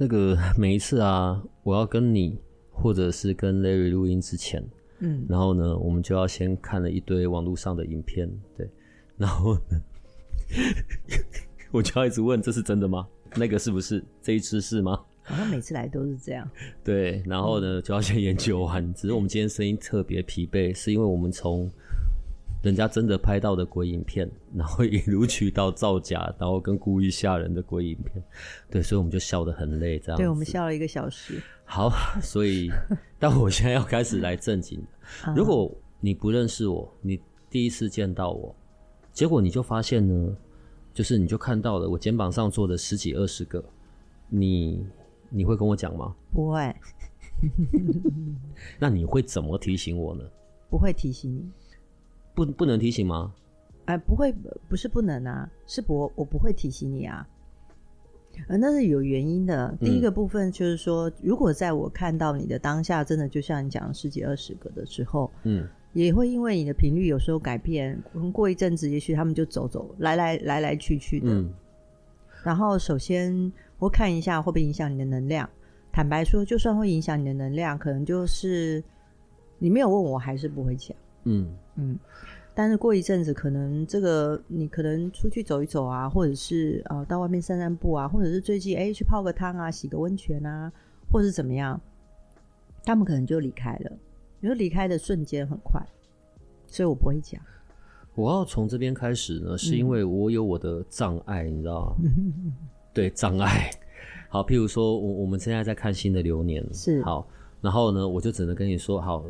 那个每一次啊，我要跟你或者是跟 Larry 录音之前，嗯，然后呢，我们就要先看了一堆网络上的影片，对，然后呢，我就要一直问，这是真的吗？那个是不是？这一次是吗？好像每次来都是这样。对，然后呢，就要先研究完。只是我们今天声音特别疲惫，是因为我们从。人家真的拍到的鬼影片，然后一路取到造假，然后跟故意吓人的鬼影片，对，所以我们就笑得很累，这样。对，我们笑了一个小时。好，所以，但我现在要开始来正经。如果你不认识我，你第一次见到我，结果你就发现呢，就是你就看到了我肩膀上坐的十几二十个，你你会跟我讲吗？不会。那你会怎么提醒我呢？不会提醒你。不不能提醒吗？哎、呃，不会，不是不能啊，是不，我不会提醒你啊。呃，那是有原因的。第一个部分就是说，嗯、如果在我看到你的当下，真的就像你讲的十几二十个的时候，嗯，也会因为你的频率有时候改变，过一阵子，也许他们就走走来来来来去去的。嗯、然后首先我看一下会不会影响你的能量。坦白说，就算会影响你的能量，可能就是你没有问我，还是不会讲。嗯嗯。但是过一阵子，可能这个你可能出去走一走啊，或者是呃到外面散散步啊，或者是最近哎去泡个汤啊，洗个温泉啊，或者是怎么样，他们可能就离开了。因为离开的瞬间很快，所以我不会讲。我要从这边开始呢，是因为我有我的障碍，嗯、你知道吗？对，障碍。好，譬如说我我们现在在看新的流年，是好，然后呢，我就只能跟你说好。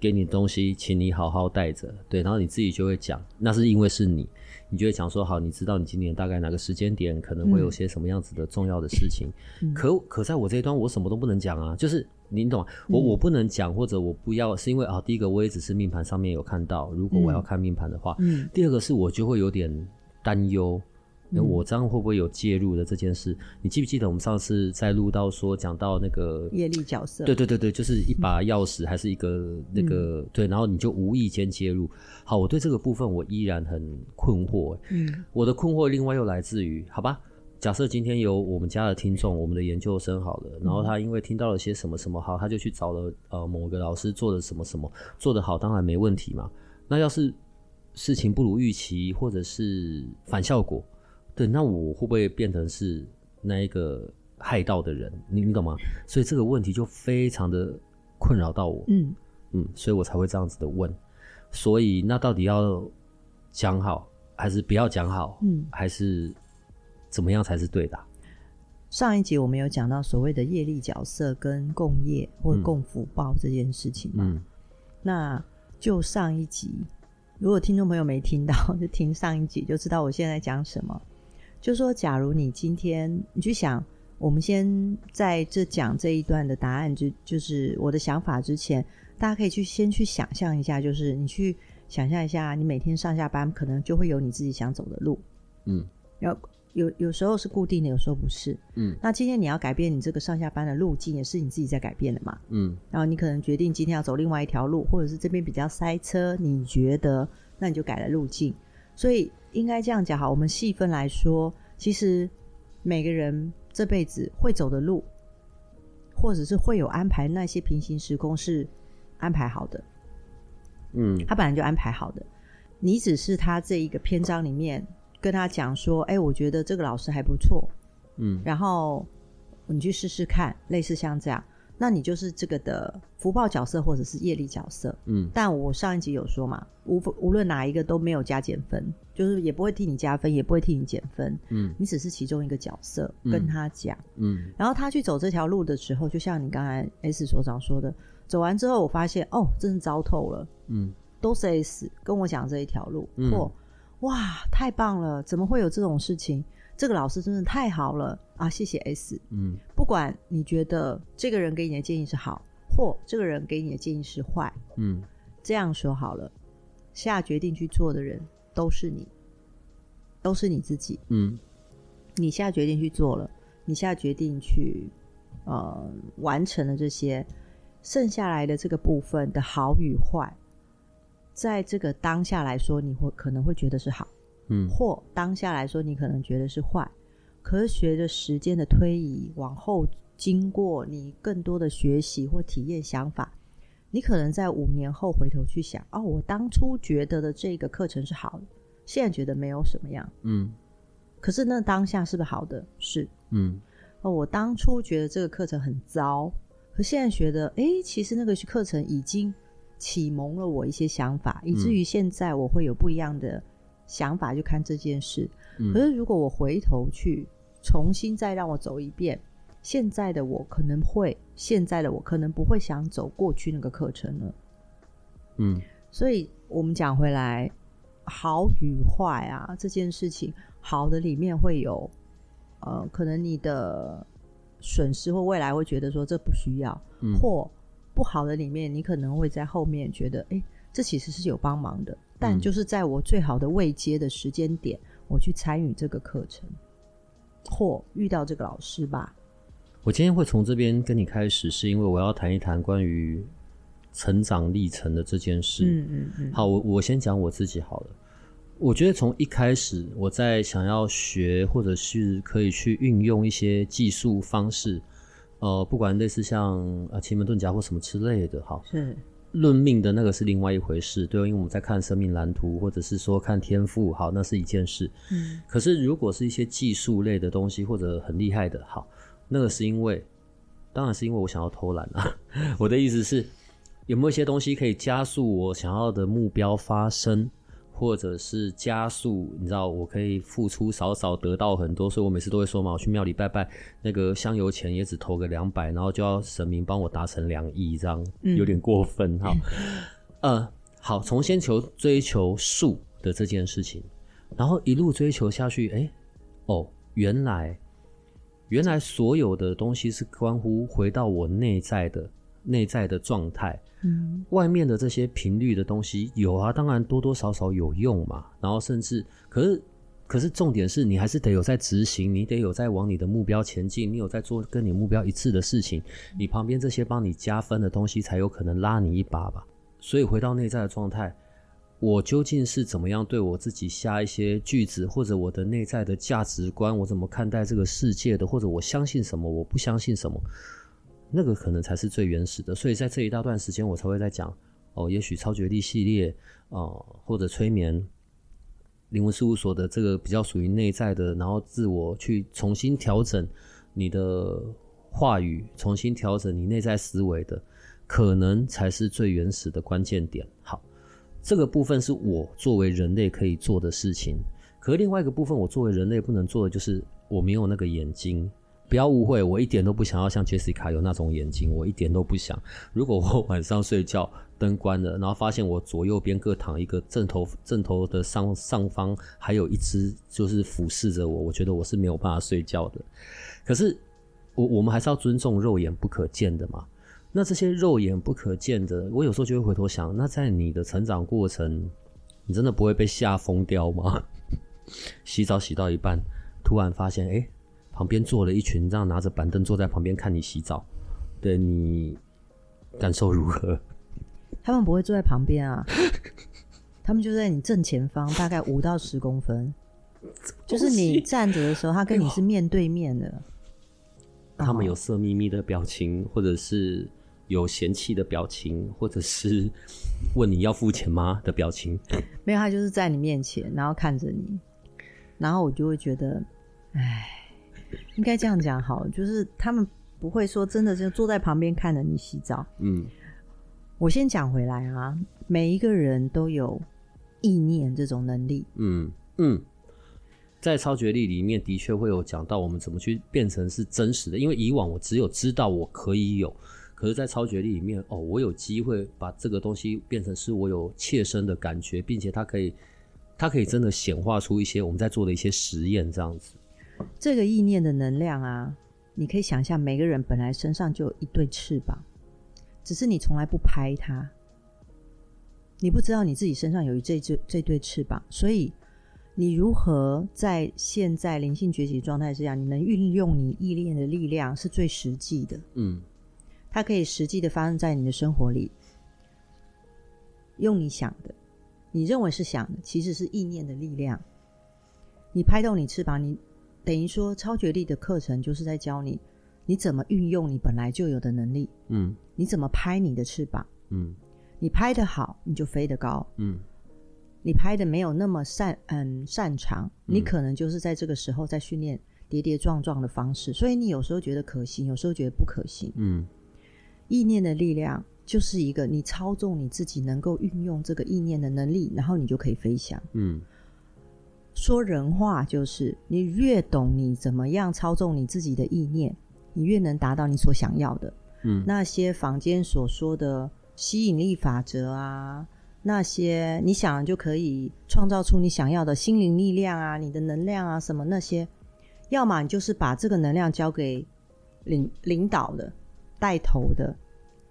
给你东西，请你好好带着，对，然后你自己就会讲，那是因为是你，你就会讲说，好，你知道你今年大概哪个时间点可能会有些什么样子的重要的事情，嗯、可可在我这一端，我什么都不能讲啊，就是你懂，我我不能讲或者我不要，是因为啊，第一个我也只是命盘上面有看到，如果我要看命盘的话，嗯，第二个是我就会有点担忧。那我这样会不会有介入的这件事？嗯、你记不记得我们上次在录到说讲到那个业力角色？对对对对，就是一把钥匙还是一个那个、嗯、对，然后你就无意间介入。好，我对这个部分我依然很困惑。嗯，我的困惑另外又来自于，好吧，假设今天有我们家的听众，我们的研究生好了，然后他因为听到了些什么什么好，他就去找了呃某个老师做的什么什么，做得好当然没问题嘛。那要是事情不如预期，或者是反效果？对，那我会不会变成是那一个害到的人？你你懂吗？所以这个问题就非常的困扰到我。嗯嗯，所以我才会这样子的问。所以那到底要讲好，还是不要讲好？嗯，还是怎么样才是对的？上一集我们有讲到所谓的业力角色跟共业或共福报这件事情嘛。嗯，那就上一集，如果听众朋友没听到，就听上一集就知道我现在讲什么。就说，假如你今天你去想，我们先在这讲这一段的答案，就就是我的想法之前，大家可以去先去想象一下，就是你去想象一下，你每天上下班可能就会有你自己想走的路，嗯，然后有有时候是固定的，有时候不是，嗯，那今天你要改变你这个上下班的路径，也是你自己在改变的嘛，嗯，然后你可能决定今天要走另外一条路，或者是这边比较塞车，你觉得那你就改了路径，所以。应该这样讲哈，我们细分来说，其实每个人这辈子会走的路，或者是会有安排，那些平行时空是安排好的。嗯，他本来就安排好的，你只是他这一个篇章里面跟他讲说，哎，我觉得这个老师还不错，嗯，然后你去试试看，类似像这样。那你就是这个的福报角色，或者是业力角色。嗯，但我上一集有说嘛，无无论哪一个都没有加减分，就是也不会替你加分，也不会替你减分。嗯，你只是其中一个角色，跟他讲。嗯，然后他去走这条路的时候，就像你刚才 S 所长说的，走完之后，我发现哦，真是糟透了。嗯，都是 S 跟我讲这一条路，或哇，太棒了！怎么会有这种事情？这个老师真的太好了啊！谢谢 S。嗯，不管你觉得这个人给你的建议是好，或这个人给你的建议是坏，嗯，这样说好了，下决定去做的人都是你，都是你自己。嗯，你下决定去做了，你下决定去呃完成了这些，剩下来的这个部分的好与坏，在这个当下来说，你会可能会觉得是好。嗯，或当下来说，你可能觉得是坏，可是随着时间的推移，往后经过你更多的学习或体验想法，你可能在五年后回头去想，哦，我当初觉得的这个课程是好的，现在觉得没有什么样，嗯，可是那当下是不是好的？是，嗯，哦，我当初觉得这个课程很糟，可现在觉得，诶，其实那个课程已经启蒙了我一些想法，以至于现在我会有不一样的。想法就看这件事，可是如果我回头去重新再让我走一遍，现在的我可能会，现在的我可能不会想走过去那个课程了。嗯，所以我们讲回来，好与坏啊，这件事情，好的里面会有，呃，可能你的损失或未来会觉得说这不需要，嗯，或不好的里面，你可能会在后面觉得，哎，这其实是有帮忙的。但就是在我最好的未接的时间点，我去参与这个课程，或遇到这个老师吧。我今天会从这边跟你开始，是因为我要谈一谈关于成长历程的这件事。嗯嗯嗯。好，我我先讲我自己好了。我觉得从一开始我在想要学，或者是可以去运用一些技术方式，呃，不管类似像呃奇门遁甲或什么之类的，哈是。论命的那个是另外一回事，对，因为我们在看生命蓝图，或者是说看天赋，好，那是一件事。嗯，可是如果是一些技术类的东西，或者很厉害的，好，那个是因为，当然是因为我想要偷懒啊。我的意思是，有没有一些东西可以加速我想要的目标发生？或者是加速，你知道，我可以付出少少得到很多，所以我每次都会说嘛，我去庙里拜拜，那个香油钱也只投个两百，然后就要神明帮我达成两亿，这样有点过分哈。嗯、呃，好，从先求追求数的这件事情，然后一路追求下去，哎，哦，原来原来所有的东西是关乎回到我内在的内在的状态。嗯，外面的这些频率的东西有啊，当然多多少少有用嘛。然后甚至，可是，可是重点是你还是得有在执行，你得有在往你的目标前进，你有在做跟你目标一致的事情，你旁边这些帮你加分的东西才有可能拉你一把吧。所以回到内在的状态，我究竟是怎么样对我自己下一些句子，或者我的内在的价值观，我怎么看待这个世界的，或者我相信什么，我不相信什么。那个可能才是最原始的，所以在这一大段时间，我才会在讲哦，也许超觉力系列啊，或者催眠灵魂事务所的这个比较属于内在的，然后自我去重新调整你的话语，重新调整你内在思维的，可能才是最原始的关键点。好，这个部分是我作为人类可以做的事情，可是另外一个部分，我作为人类不能做的就是我没有那个眼睛。不要误会，我一点都不想要像 Jessica 有那种眼睛，我一点都不想。如果我 晚上睡觉灯关了，然后发现我左右边各躺一个正头，正头的上上方还有一只就是俯视着我，我觉得我是没有办法睡觉的。可是我我们还是要尊重肉眼不可见的嘛。那这些肉眼不可见的，我有时候就会回头想，那在你的成长过程，你真的不会被吓疯掉吗？洗澡洗到一半，突然发现，哎。旁边坐了一群这样拿着板凳坐在旁边看你洗澡，对你感受如何？他们不会坐在旁边啊，他们就在你正前方，大概五到十公分，就是你站着的时候，他跟你是面对面的。哎、他们有色眯眯的表情，或者是有嫌弃的表情，或者是问你要付钱吗的表情？没有，他就是在你面前，然后看着你，然后我就会觉得，哎。应该这样讲好，就是他们不会说真的就坐在旁边看着你洗澡。嗯，我先讲回来啊，每一个人都有意念这种能力。嗯嗯，在超觉力里面的确会有讲到我们怎么去变成是真实的，因为以往我只有知道我可以有，可是，在超觉力里面哦，我有机会把这个东西变成是我有切身的感觉，并且它可以它可以真的显化出一些我们在做的一些实验，这样子。这个意念的能量啊，你可以想象，每个人本来身上就有一对翅膀，只是你从来不拍它，你不知道你自己身上有一这这这对翅膀，所以你如何在现在灵性崛起状态之下，你能运用你意念的力量是最实际的。嗯，它可以实际的发生在你的生活里，用你想的，你认为是想的，其实是意念的力量。你拍动你翅膀，你。等于说，超觉力的课程就是在教你，你怎么运用你本来就有的能力。嗯，你怎么拍你的翅膀？嗯，你拍的好，你就飞得高。嗯，你拍的没有那么擅嗯擅长，你可能就是在这个时候在训练跌跌撞撞的方式。所以你有时候觉得可行，有时候觉得不可行。嗯，意念的力量就是一个你操纵你自己能够运用这个意念的能力，然后你就可以飞翔。嗯。说人话就是，你越懂你怎么样操纵你自己的意念，你越能达到你所想要的。嗯，那些坊间所说的吸引力法则啊，那些你想就可以创造出你想要的心灵力量啊，你的能量啊，什么那些，要么你就是把这个能量交给领领导的、带头的，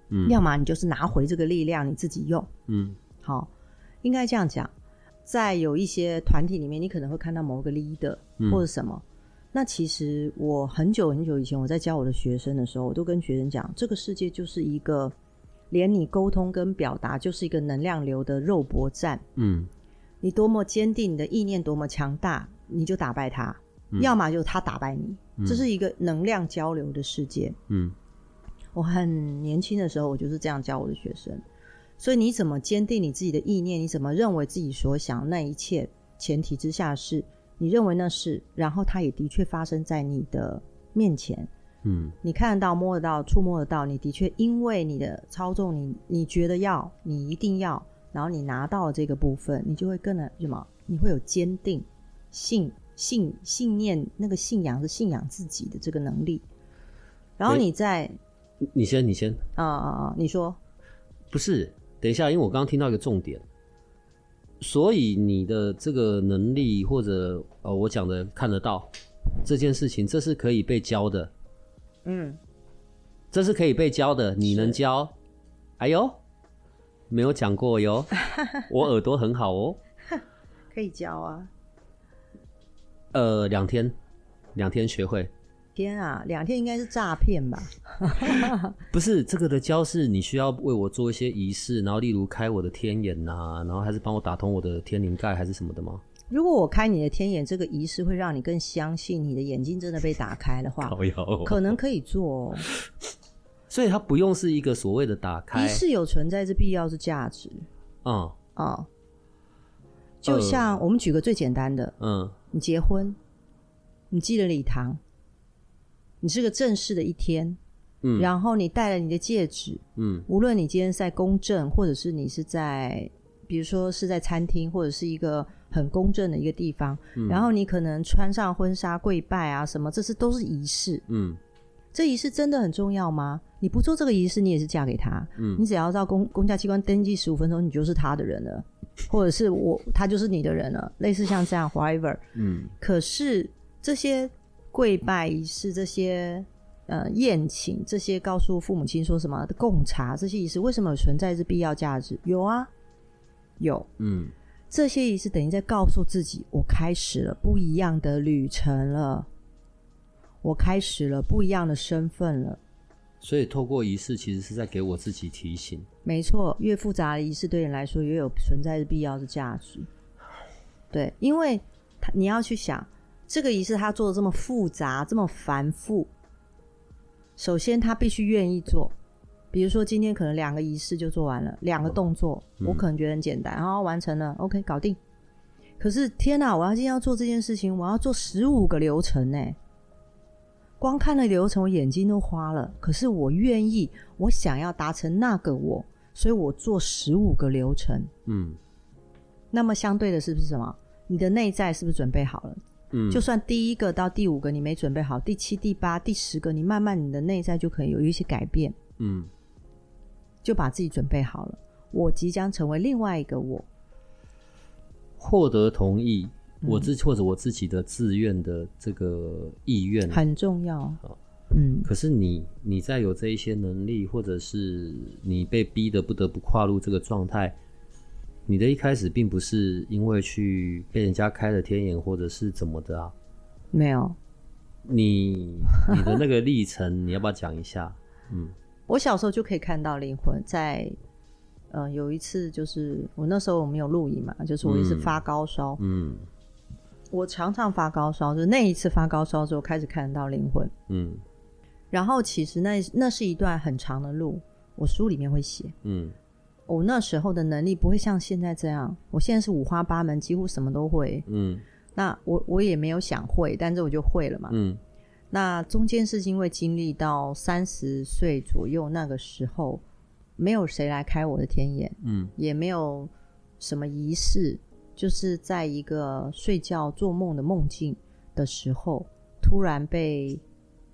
嗯，要么你就是拿回这个力量你自己用。嗯，好，应该这样讲。在有一些团体里面，你可能会看到某个 leader 或者什么。嗯、那其实我很久很久以前，我在教我的学生的时候，我都跟学生讲，这个世界就是一个连你沟通跟表达就是一个能量流的肉搏战。嗯，你多么坚定，你的意念多么强大，你就打败他；嗯、要么就是他打败你。嗯、这是一个能量交流的世界。嗯，我很年轻的时候，我就是这样教我的学生。所以你怎么坚定你自己的意念？你怎么认为自己所想那一切？前提之下是你认为那是，然后它也的确发生在你的面前。嗯，你看得到、摸得到、触摸得到，你的确因为你的操纵你，你你觉得要，你一定要，然后你拿到了这个部分，你就会更的什么？你会有坚定信信信念，那个信仰是信仰自己的这个能力。然后你在，欸、你先，你先啊啊啊！你说不是？等一下，因为我刚刚听到一个重点，所以你的这个能力或者呃，我讲的看得到这件事情，这是可以被教的，嗯，这是可以被教的，你能教？哎呦，没有讲过哟，我耳朵很好哦，可以教啊，呃，两天，两天学会。天啊，两天应该是诈骗吧？不是，这个的教是你需要为我做一些仪式，然后例如开我的天眼呐、啊，然后还是帮我打通我的天灵盖，还是什么的吗？如果我开你的天眼，这个仪式会让你更相信你的眼睛真的被打开的话，可能可以做。所以它不用是一个所谓的打开仪式，有存在之必要是价值。嗯嗯，就像我们举个最简单的，嗯，你结婚，你记了礼堂。你是个正式的一天，嗯，然后你戴了你的戒指，嗯，无论你今天在公证，或者是你是在，比如说是在餐厅，或者是一个很公正的一个地方，嗯，然后你可能穿上婚纱跪拜啊什么，这是都是仪式，嗯，这仪式真的很重要吗？你不做这个仪式，你也是嫁给他，嗯，你只要到公公家机关登记十五分钟，你就是他的人了，或者是我他就是你的人了，类似像这样，whatever，嗯，可是这些。跪拜仪式这些，呃，宴请这些，告诉父母亲说什么的贡茶这些仪式，为什么有存在是必要价值？有啊，有，嗯，这些仪式等于在告诉自己，我开始了不一样的旅程了，我开始了不一样的身份了。所以透过仪式，其实是在给我自己提醒。没错，越复杂的仪式对你来说，越有存在的必要的价值。对，因为他你要去想。这个仪式他做的这么复杂，这么繁复。首先，他必须愿意做。比如说，今天可能两个仪式就做完了，两个动作，我可能觉得很简单，然后完成了，OK，搞定。可是，天哪！我要今天要做这件事情，我要做十五个流程呢。光看了流程，我眼睛都花了。可是，我愿意，我想要达成那个我，所以我做十五个流程。嗯。那么，相对的是不是什么？你的内在是不是准备好了？嗯，就算第一个到第五个你没准备好，第七、第八、第十个，你慢慢你的内在就可以有一些改变。嗯，就把自己准备好了。我即将成为另外一个我。获得同意，嗯、我自或者我自己的自愿的这个意愿很重要。嗯，可是你你在有这一些能力，或者是你被逼的不得不跨入这个状态，你的一开始并不是因为去被人家开了天眼，或者是怎么的啊？没有，你你的那个历程，你要不要讲一下？嗯，我小时候就可以看到灵魂在，呃，有一次就是我那时候我们有录影嘛，就是我一直发高烧，嗯，我常常发高烧，就是那一次发高烧之后开始看得到灵魂，嗯。然后其实那那是一段很长的路，我书里面会写。嗯，我那时候的能力不会像现在这样，我现在是五花八门，几乎什么都会。嗯，那我我也没有想会，但是我就会了嘛。嗯，那中间是因为经历到三十岁左右那个时候，没有谁来开我的天眼，嗯，也没有什么仪式，就是在一个睡觉做梦的梦境的时候，突然被。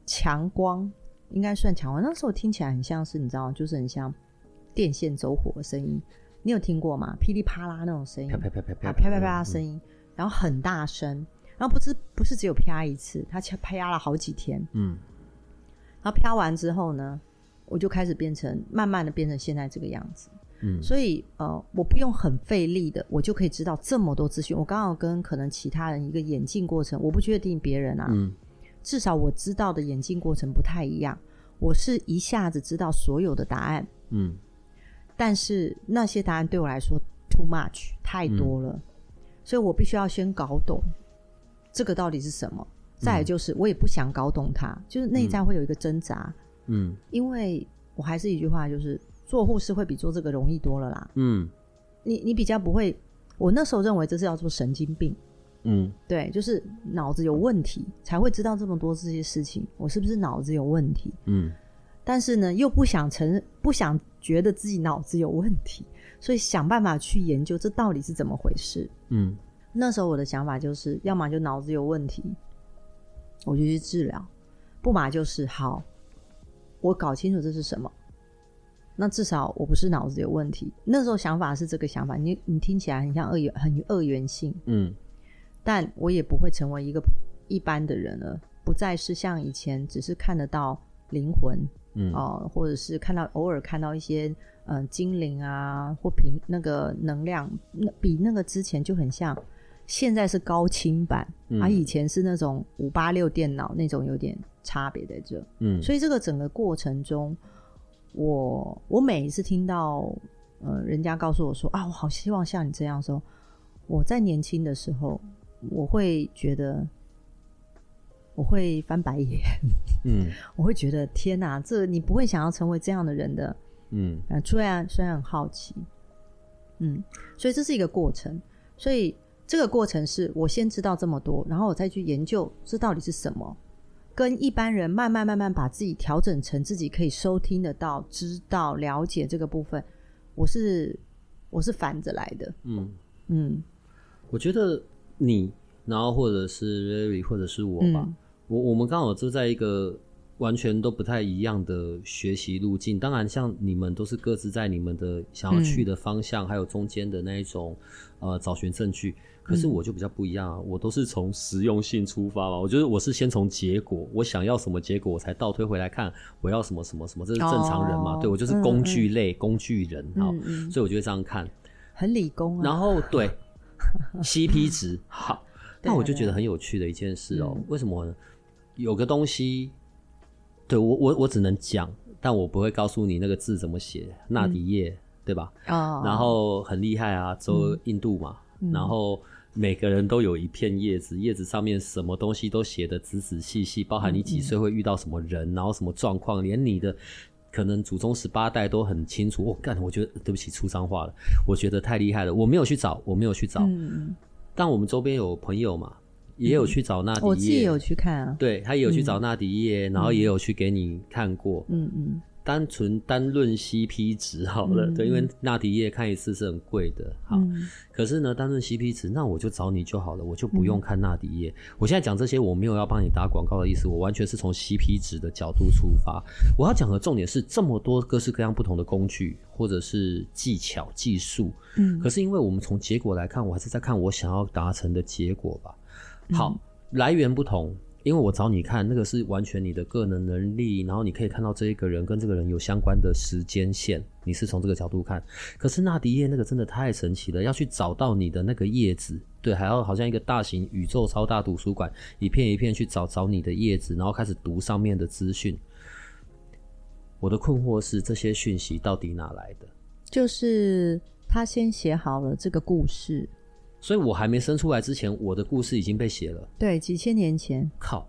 强光应该算强光，那时候听起来很像是你知道，就是很像电线走火的声音，你有听过吗？噼里啪啦那种声音，啪啪啪啪啪，啪啪啪声音，然后很大声，然后不知不是只有啪一次，它啪啪了好几天，嗯，然后啪完之后呢，我就开始变成慢慢的变成现在这个样子，嗯，所以呃，我不用很费力的，我就可以知道这么多资讯。我刚好跟可能其他人一个演进过程，我不确定别人啊，嗯，至少我知道的演进过程不太一样，我是一下子知道所有的答案，嗯。但是那些答案对我来说 too much 太多了，嗯，所以我必须要先搞懂这个到底是什么，再来就是我也不想搞懂它，就是内在会有一个挣扎，嗯，因为我还是一句话，就是做护士会比做这个容易多了啦，嗯，你你比较不会，我那时候认为这是要做神经病。嗯，对，就是脑子有问题才会知道这么多这些事情。我是不是脑子有问题？嗯，但是呢，又不想承认，不想觉得自己脑子有问题，所以想办法去研究这到底是怎么回事。嗯，那时候我的想法就是，要么就脑子有问题，我就去治疗；不嘛就是好，我搞清楚这是什么，那至少我不是脑子有问题。那时候想法是这个想法，你你听起来很像二元，很二元性。嗯。但我也不会成为一个一般的人了，不再是像以前只是看得到灵魂，嗯。哦、呃，或者是看到偶尔看到一些嗯、呃、精灵啊或平那个能量，那比那个之前就很像，现在是高清版，而、嗯。啊、以前是那种五八六电脑那种有点差别在这，嗯，所以这个整个过程中，我我每一次听到呃人家告诉我说啊，我好希望像你这样时候，我在年轻的时候。我会觉得，我会翻白眼，嗯，我会觉得天哪，这你不会想要成为这样的人的，嗯，啊，虽然虽然很好奇，嗯，所以这是一个过程，所以这个过程是我先知道这么多，然后我再去研究这到底是什么，跟一般人慢慢慢慢把自己调整成自己可以收听得到、知道、了解这个部分，我是我是反着来的，嗯。嗯，我觉得。你，然后或者是 Rary，或者是我吧，嗯、我我们刚好就在一个完全都不太一样的学习路径。当然，像你们都是各自在你们的想要去的方向，嗯、还有中间的那一种呃找寻证据。可是我就比较不一样啊，我都是从实用性出发嘛。我觉得我是先从结果，我想要什么结果，我才倒推回来看我要什么什么什么，这是正常人嘛？哦、对，我就是工具类、嗯、工具人啊，嗯、所以我就会这样看，很理工啊。然后 对。CP 值好，那我就觉得很有趣的一件事哦、喔。为什么呢？有个东西，对我我我只能讲，但我不会告诉你那个字怎么写。纳迪叶，嗯、对吧？哦。然后很厉害啊，走印度嘛。嗯、然后每个人都有一片叶子，叶子上面什么东西都写的仔仔细细，包含你几岁会遇到什么人，然后什么状况，连你的。可能祖宗十八代都很清楚。我、哦、干，我觉得对不起，出脏话了。我觉得太厉害了，我没有去找，我没有去找。嗯、但我们周边有朋友嘛，也有去找纳迪叶、嗯。我自己也有去看啊。对，他也有去找纳迪叶，嗯、然后也有去给你看过。嗯嗯。单纯单论 CP 值好了，嗯、对，因为纳迪叶看一次是很贵的，好，嗯、可是呢，单论 CP 值，那我就找你就好了，我就不用看纳迪叶。嗯、我现在讲这些，我没有要帮你打广告的意思，我完全是从 CP 值的角度出发。我要讲的重点是这么多各式各样不同的工具或者是技巧技术，嗯，可是因为我们从结果来看，我还是在看我想要达成的结果吧。好，嗯、来源不同。因为我找你看，那个是完全你的个人能力，然后你可以看到这一个人跟这个人有相关的时间线，你是从这个角度看。可是纳迪叶那个真的太神奇了，要去找到你的那个叶子，对，还要好像一个大型宇宙超大图书馆，一片一片去找找你的叶子，然后开始读上面的资讯。我的困惑是这些讯息到底哪来的？就是他先写好了这个故事。所以我还没生出来之前，我的故事已经被写了。对，几千年前。靠！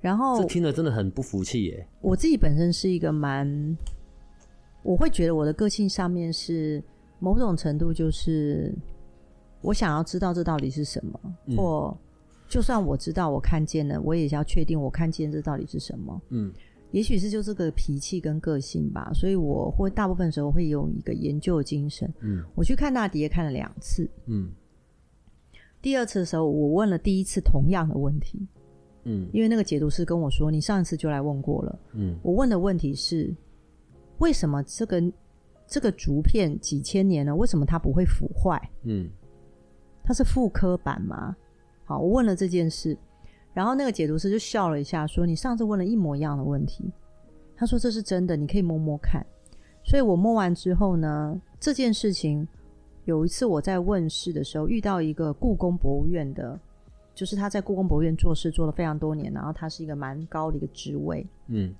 然后这听了真的很不服气耶。我自己本身是一个蛮，我会觉得我的个性上面是某种程度就是，我想要知道这到底是什么，嗯、或就算我知道我看见了，我也要确定我看见这到底是什么。嗯，也许是就这个脾气跟个性吧，所以我会大部分时候会有一个研究的精神。嗯，我去看纳迪叶看了两次。嗯。第二次的时候，我问了第一次同样的问题，嗯，因为那个解读师跟我说，你上一次就来问过了，嗯，我问的问题是，为什么这个这个竹片几千年了，为什么它不会腐坏？嗯，它是复刻版吗？好，我问了这件事，然后那个解读师就笑了一下，说，你上次问了一模一样的问题，他说这是真的，你可以摸摸看。所以我摸完之后呢，这件事情。有一次我在问世的时候，遇到一个故宫博物院的，就是他在故宫博物院做事做了非常多年，然后他是一个蛮高的一个职位。嗯，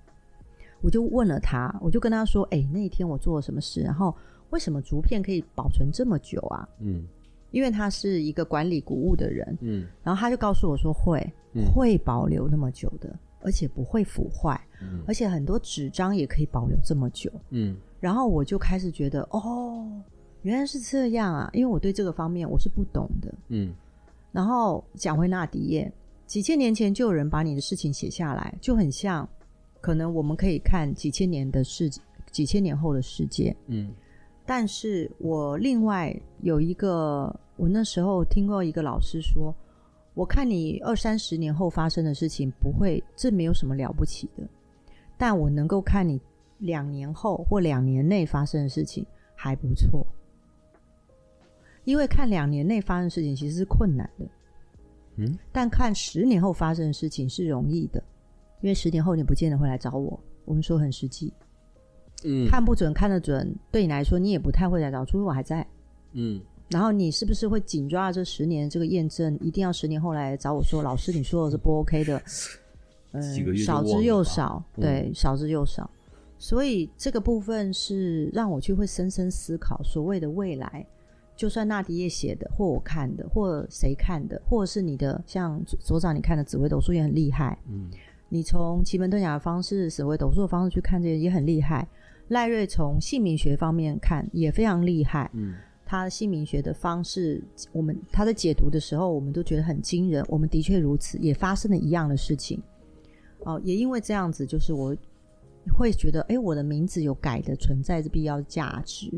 我就问了他，我就跟他说：“哎、欸，那一天我做了什么事？然后为什么竹片可以保存这么久啊？”嗯，因为他是一个管理古物的人。嗯，然后他就告诉我说会：“会、嗯、会保留那么久的，而且不会腐坏，嗯、而且很多纸张也可以保留这么久。”嗯，然后我就开始觉得哦。原来是这样啊！因为我对这个方面我是不懂的。嗯，然后讲回纳迪叶，几千年前就有人把你的事情写下来，就很像，可能我们可以看几千年的世，几千年后的世界。嗯，但是我另外有一个，我那时候听过一个老师说，我看你二三十年后发生的事情不会，这没有什么了不起的，但我能够看你两年后或两年内发生的事情还不错。因为看两年内发生的事情其实是困难的，嗯，但看十年后发生的事情是容易的，因为十年后你不见得会来找我。我们说很实际，嗯，看不准看得准，对你来说你也不太会来找，除非我还在，嗯。然后你是不是会紧抓这十年这个验证，一定要十年后来找我说，老师你说的是不 OK 的，嗯，少之又少，对，嗯，少之又少。所以这个部分是让我去会深深思考所谓的未来。就算纳迪叶写的，或我看的，或谁看的，或者是你的，像所长你看的紫微斗数也很厉害。嗯，你从奇门遁甲的方式、紫微斗数的方式去看这些也很厉害。赖瑞从姓名学方面看也非常厉害。嗯，他姓名学的方式，我们他在解读的时候，我们都觉得很惊人。我们的确如此，也发生了一样的事情。哦，也因为这样子，就是我会觉得，哎，我的名字有改的存在的必要价值，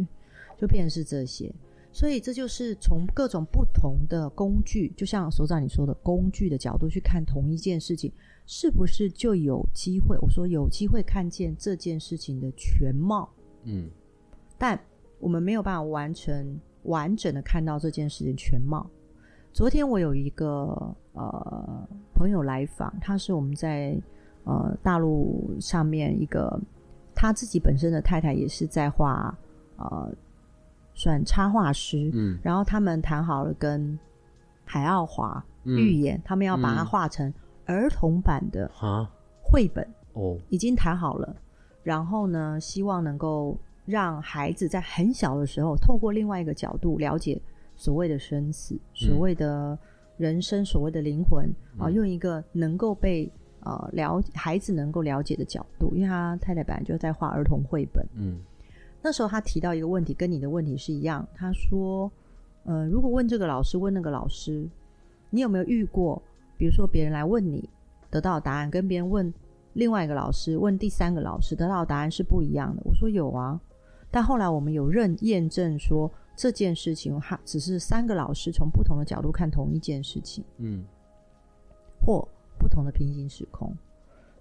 就变成是这些。所以这就是从各种不同的工具，就像所长你说的工具的角度去看同一件事情，是不是就有机会？我说有机会看见这件事情的全貌。嗯，但我们没有办法完成完整的看到这件事情全貌。昨天我有一个呃朋友来访，他是我们在呃大陆上面一个他自己本身的太太也是在画呃。算插画师，嗯，然后他们谈好了跟海奥华预言，嗯、他们要把它画成儿童版的绘本哦，已经谈好了。然后呢，希望能够让孩子在很小的时候，透过另外一个角度了解所谓的生死、所谓的人生、所谓的灵魂啊，用一个能够被呃了孩子能够了解的角度，因为他太太本来就在画儿童绘本，嗯。那时候他提到一个问题，跟你的问题是一样。他说：“呃，如果问这个老师，问那个老师，你有没有遇过？比如说别人来问你，得到答案，跟别人问另外一个老师，问第三个老师，得到的答案是不一样的。我说有啊，但后来我们有认验证说这件事情，哈，只是三个老师从不同的角度看同一件事情，嗯，或不同的平行时空。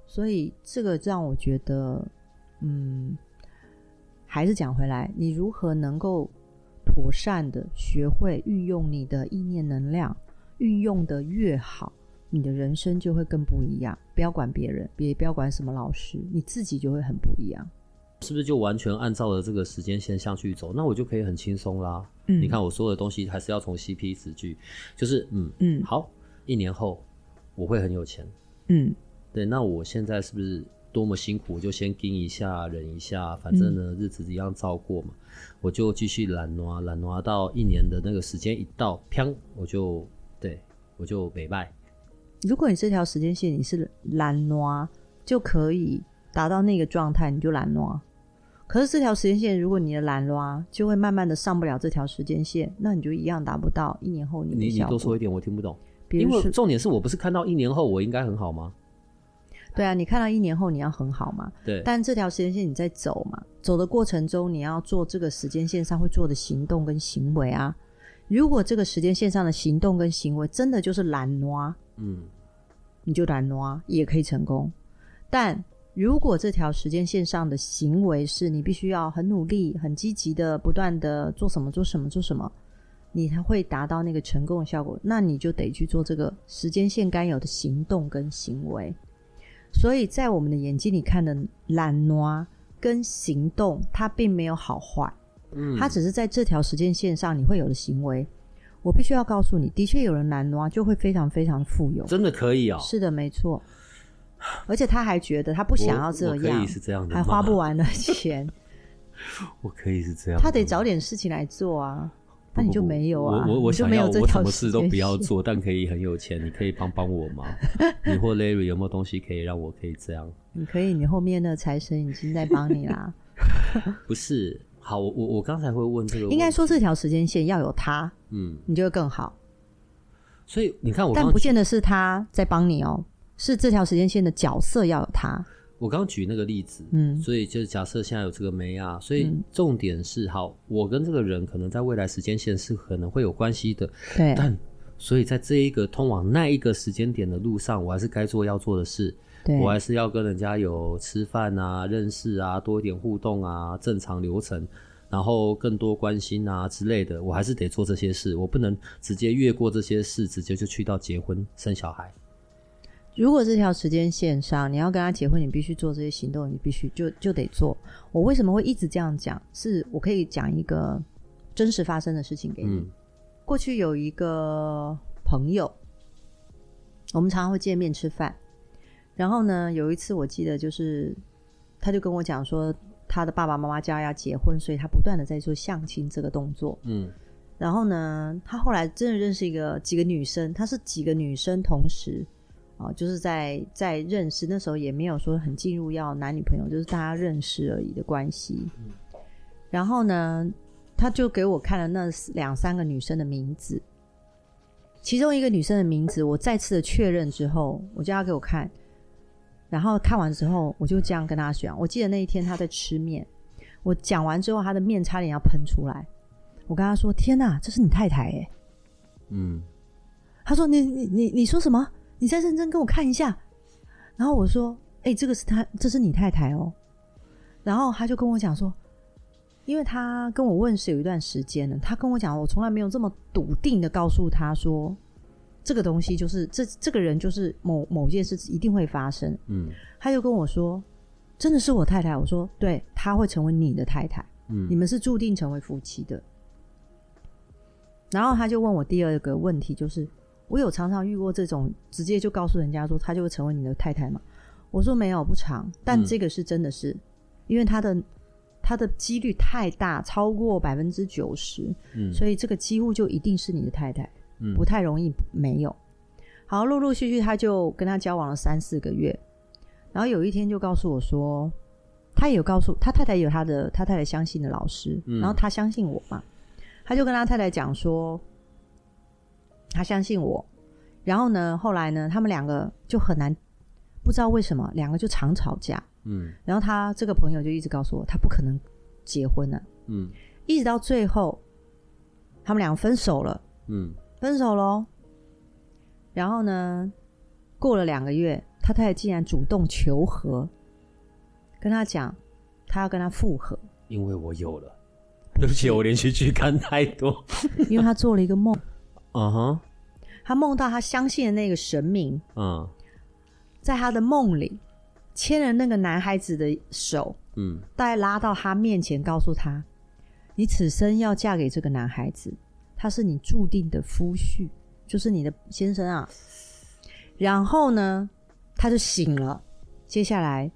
所以这个让我觉得，嗯，还是讲回来，你如何能够妥善的学会运用你的意念能量，运用的越好。你的人生就会更不一样。不要管别人，也不要管什么老师，你自己就会很不一样。是不是就完全按照了这个时间线上去走？那我就可以很轻松啦。嗯，你看我所有的东西还是要从 CP 词句，就是嗯嗯，好，一年后我会很有钱。嗯，对。那我现在是不是多么辛苦，我就先盯一下，忍一下，反正呢、嗯、日子一样照过嘛。我就继续懒挪懒挪到一年的那个时间一到，砰，我就对我就北拜。如果你这条时间线你是懒挪，就可以达到那个状态，你就懒挪。可是这条时间线，如果你的懒挪就会慢慢的上不了这条时间线，那你就一样达不到一年后你。你你多说一点，我听不懂。因为重点是我不是看到一年后我应该很好吗？对啊，你看到一年后你要很好嘛？对。但这条时间线你在走嘛？走的过程中你要做这个时间线上会做的行动跟行为啊。如果这个时间线上的行动跟行为真的就是懒挪。嗯，你就懒挪也可以成功，但如果这条时间线上的行为是你必须要很努力、很积极的、不断的做什么、做什么、做什么，你才会达到那个成功的效果，那你就得去做这个时间线该有的行动跟行为。所以在我们的眼睛里看的懒惰跟行动，它并没有好坏，嗯，它只是在这条时间线上你会有的行为。我必须要告诉你，的确有人懒惰就会非常非常富有，真的可以哦。是的，没错。而且他还觉得他不想要这样，可以是这样的，还花不完的钱。我可以是这样，他得找点事情来做啊。那你就没有啊？我我我想要我什么事都不要做，但可以很有钱。你可以帮帮我吗？你或 Larry 有没有东西可以让我可以这样？你可以，你后面的财神已经在帮你啦。不是。好，我我我刚才会问这个，应该说这条时间线要有他，嗯，你就会更好。所以你看我但不见得是他在帮你哦，是这条时间线的角色要有他。我刚刚举那个例子，嗯，所以就是假设现在有这个梅亚，所以重点是，好，我跟这个人可能在未来时间线是可能会有关系的，对。但所以在这一个通往那一个时间点的路上，我还是该做要做的事。对，我还是要跟人家有吃饭啊、认识啊、多一点互动啊、正常流程，然后更多关心啊之类的，我还是得做这些事。我不能直接越过这些事，直接就去到结婚生小孩。如果这条时间线上你要跟他结婚，你必须做这些行动，你必须就就得做。我为什么会一直这样讲？是我可以讲一个真实发生的事情给你。嗯。过去有一个朋友，我们常常会见面吃饭。然后呢，有一次我记得就是，他就跟我讲说，他的爸爸妈妈家要结婚，所以他不断的在做相亲这个动作。嗯，然后呢，他后来真的认识一个几个女生，她是几个女生同时啊，就是在在认识，那时候也没有说很进入要男女朋友，就是大家认识而已的关系。嗯，然后呢，他就给我看了那两三个女生的名字，其中一个女生的名字，我再次的确认之后，我叫他给我看。然后看完之后，我就这样跟他讲。我记得那一天他在吃面，我讲完之后，他的面差点要喷出来。我跟他说：“天哪，这是你太太耶！”嗯，他说：“你你你你说什么？你再认真跟我看一下。”然后我说：“哎，这个是他，这是你太太哦。”然后他就跟我讲说：“因为他跟我问是有一段时间了，他跟我讲，我从来没有这么笃定的告诉他说。”这个东西就是这这个人就是某某件事一定会发生，嗯，他就跟我说，真的是我太太，我说对，他会成为你的太太，嗯，你们是注定成为夫妻的。然后他就问我第二个问题，就是我有常常遇过这种直接就告诉人家说他就会成为你的太太嘛？我说没有，不长，但这个是真的是，嗯，因为他的他的几率太大，超过百分之九十，嗯，所以这个几乎就一定是你的太太。不太容易没有，好，陆陆续续他就跟他交往了三四个月，然后有一天就告诉我说，他也有告诉他太太有他的他太太相信的老师，然后他相信我嘛，他就跟他太太讲说，他相信我，然后呢，后来呢，他们两个就很难不知道为什么两个就常吵架。嗯，然后他这个朋友就一直告诉我，他不可能结婚了。嗯，一直到最后，他们两个分手了。嗯，分手喽。然后呢，过了两个月，他太太竟然主动求和，跟他讲，他要跟他复合。因为我有了。对不起，我连续剧看太多。因为他做了一个梦。嗯哼。他梦到他相信的那个神明。嗯。在他的梦里。牵了那个男孩子的手，嗯，大概拉到他面前，告诉他：“你此生要嫁给这个男孩子，他是你注定的夫婿，就是你的先生啊。”然后呢，他就醒了。接下来，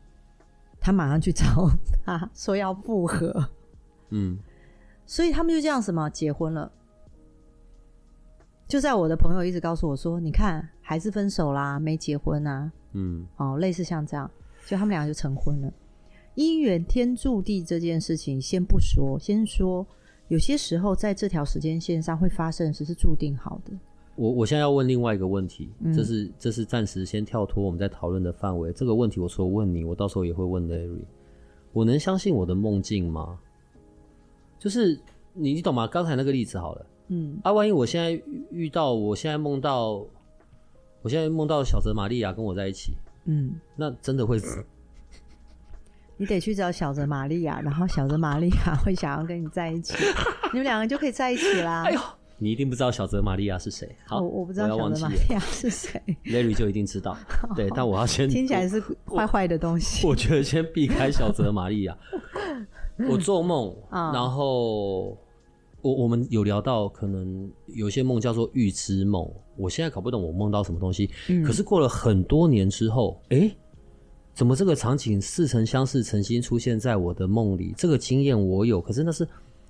他马上去找他说要复合，嗯，所以他们就这样什么结婚了。就在我的朋友一直告诉我说：“你看，还是分手啦，没结婚啊。”嗯，哦，类似像这样。就他们两个就成婚了，姻缘天注定这件事情先不说，先说有些时候在这条时间线上会发生，只是注定好的。我我现在要问另外一个问题，嗯、这是这是暂时先跳脱我们在讨论的范围。这个问题我除了问你，我到时候也会问 Larry。我能相信我的梦境吗？就是你你懂吗？刚才那个例子好了，嗯，啊，万一我现在遇到，我现在梦到，我现在梦到小泽玛利亚跟我在一起。嗯，那真的会死。你得去找小泽玛利亚，然后小泽玛利亚会想要跟你在一起，你们两个就可以在一起啦。哎呦，你一定不知道小泽玛利亚是谁？好，我，我不知道小泽玛利亚是谁。Larry 就一定知道。对，但我要先听起来是坏坏的东西。我，我觉得先避开小泽玛利亚。我做梦，然后。我我们有聊到，可能有些梦叫做预知梦。我现在搞不懂我梦到什么东西。嗯。可是过了很多年之后，诶，怎么这个场景似曾相识，曾经出现在我的梦里？这个经验我有，可是那是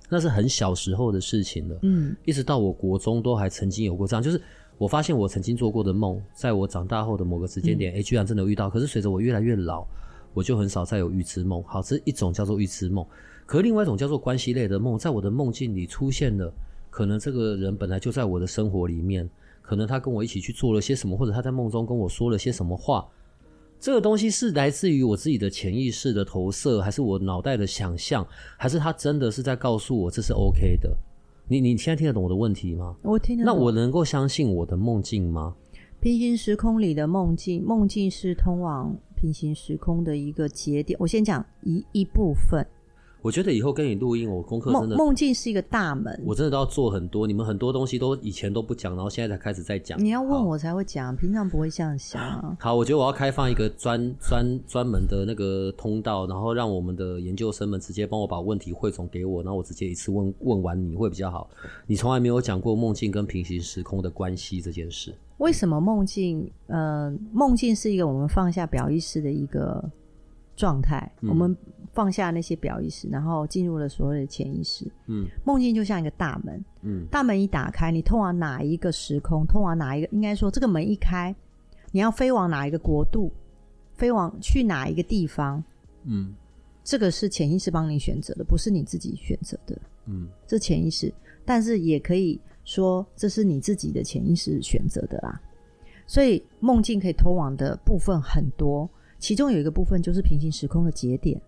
那是很小时候的事情了。嗯。一直到我国中都还曾经有过这样，就是我发现我曾经做过的梦，在我长大后的某个时间点，诶，居然真的有遇到。可是随着我越来越老，我就很少再有预知梦。好，这是一种叫做预知梦。可另外一种叫做关系类的梦，在我的梦境里出现了，可能这个人本来就在我的生活里面，可能他跟我一起去做了些什么，或者他在梦中跟我说了些什么话。这个东西是来自于我自己的潜意识的投射，还是我脑袋的想象，还是他真的是在告诉我这是 OK 的？你你现在听得懂我的问题吗？我听得懂。那我能够相信我的梦境吗？平行时空里的梦境，梦境是通往平行时空的一个节点。我先讲一一部分。我觉得以后跟你录音，我功课真的梦境是一个大门，我真的都要做很多。你们很多东西都以前都不讲，然后现在才开始在讲。你要问我才会讲，平常不会这样想啊。好，我觉得我要开放一个专专专门的那个通道，然后让我们的研究生们直接帮我把问题汇总给我，然后我直接一次问问完你会比较好。你从来没有讲过梦境跟平行时空的关系这件事。为什么梦境？呃，梦境是一个我们放下表意识的一个状态，嗯、我们。放下那些表意识，然后进入了所谓的潜意识。嗯，梦境就像一个大门。嗯，大门一打开，你通往哪一个时空？通往哪一个？应该说，这个门一开，你要飞往哪一个国度？飞往去哪一个地方？嗯，这个是潜意识帮你选择的，不是你自己选择的。嗯，这潜意识，但是也可以说这是你自己的潜意识选择的啦。所以梦境可以通往的部分很多，其中有一个部分就是平行时空的节点。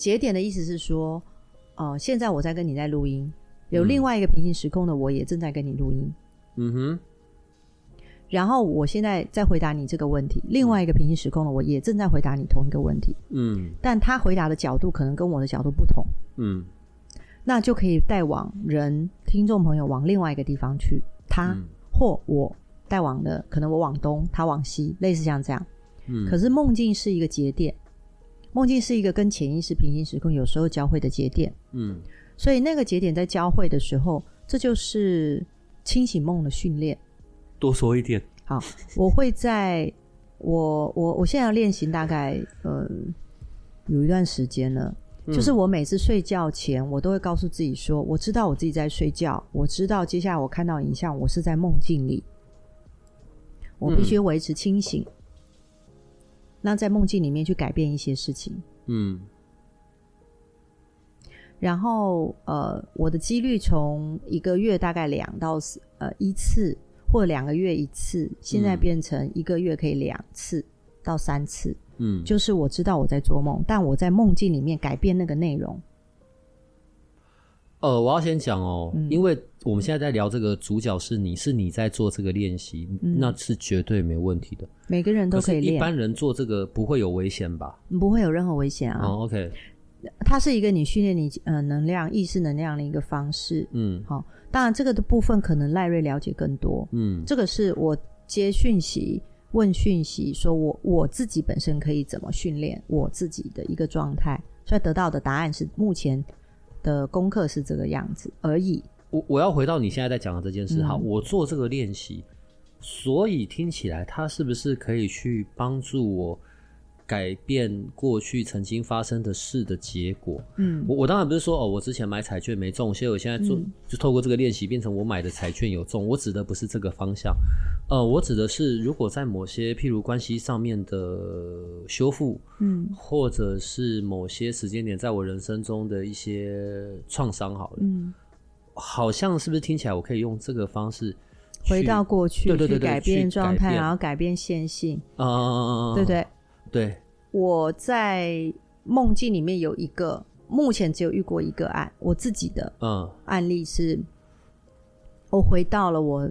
节点的意思是说，哦、呃，现在我在跟你在录音，有另外一个平行时空的我也正在跟你录音。嗯哼。然后我现在在回答你这个问题，另外一个平行时空的我也正在回答你同一个问题。嗯。但他回答的角度可能跟我的角度不同。嗯。那就可以带往人听众朋友往另外一个地方去，他或我带往的，可能我往东，他往西，类似像这样。嗯。可是梦境是一个节点。梦境是一个跟潜意识平行时空有时候交汇的节点，嗯，所以那个节点在交汇的时候，这就是清醒梦的训练。多说一点。好，我会在我我我现在要练习大概呃有一段时间了，嗯，就是我每次睡觉前，我都会告诉自己说，我知道我自己在睡觉，我知道接下来我看到影像，我是在梦境里，我必须维持清醒。嗯那在梦境里面去改变一些事情，嗯，然后呃，我的几率从一个月大概两到呃一次，或者两个月一次，现在变成一个月可以两次，到三次。嗯，就是我知道我在做梦，但我在梦境里面改变那个内容。呃，我要先讲哦，嗯，因为我们现在在聊这个主角是你，是你在做这个练习，嗯，那是绝对没问题的。每个人都可以练，一般人做这个不会有危险吧？不会有任何危险啊。哦，OK，它是一个你训练你呃能量、意识能量的一个方式。嗯，好，当然这个的部分可能赖瑞了解更多。嗯，这个是我接讯息。问讯息，说我我自己本身可以怎么训练我自己的一个状态，所以得到的答案是目前的功课是这个样子而已。我我要回到你现在在讲的这件事哈、嗯，我做这个练习，所以听起来它是不是可以去帮助我？改变过去曾经发生的事的结果。嗯，我我当然不是说哦，我之前买彩券没中，所以我现在做、嗯、就透过这个练习变成我买的彩券有中。我指的不是这个方向，呃，我指的是如果在某些譬如关系上面的修复，嗯，或者是某些时间点在我人生中的一些创伤，好了，嗯，好像是不是听起来我可以用这个方式回到过去，对对对改变状态，然后改变线性，啊，对不对？对，我在梦境里面有一个，目前只有遇过一个案，我自己的嗯。案例是，嗯、我回到了我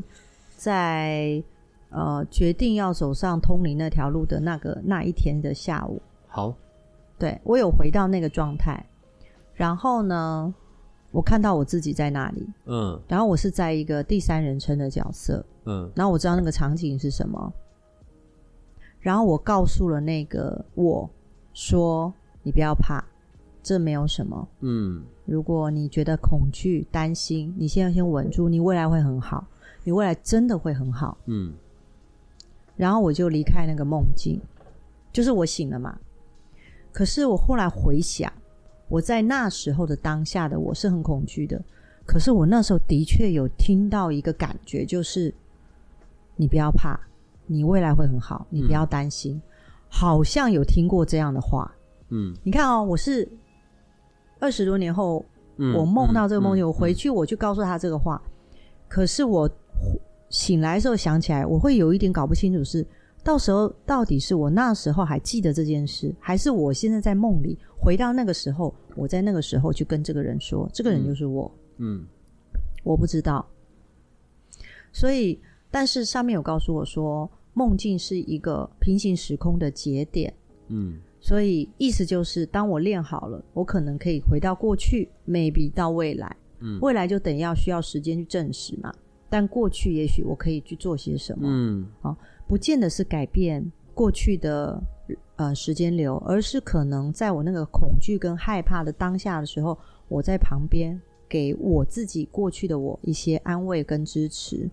在呃决定要走上通灵那条路的那个那一天的下午。好，对，我有回到那个状态，然后呢，我看到我自己在那里，嗯，然后我是在一个第三人称的角色，嗯，然后我知道那个场景是什么。然后我告诉了那个我说：“你不要怕，这没有什么。嗯，如果你觉得恐惧、担心，你现在先稳住，你未来会很好，你未来真的会很好。嗯。然后我就离开那个梦境，就是我醒了嘛。可是我后来回想，我在那时候的当下的我是很恐惧的。可是我那时候的确有听到一个感觉，就是你不要怕。”你未来会很好，你不要担心。嗯。好像有听过这样的话。嗯，你看哦，我是二十多年后，嗯，我梦到这个梦境，嗯，我回去我就告诉他这个话。嗯，可是我醒来的时候想起来，我会有一点搞不清楚，是到时候到底是我那时候还记得这件事，还是我现在在梦里回到那个时候，我在那个时候去跟这个人说，这个人就是我。嗯，我不知道。所以，但是上面有告诉我说。梦境是一个平行时空的节点，嗯，所以意思就是，当我练好了，我可能可以回到过去，maybe 到未来，嗯，未来就等要需要时间去证实嘛。但过去也许我可以去做些什么，嗯，好，不见得是改变过去的呃时间流，而是可能在我那个恐惧跟害怕的当下的时候，我在旁边给我自己过去的我一些安慰跟支持。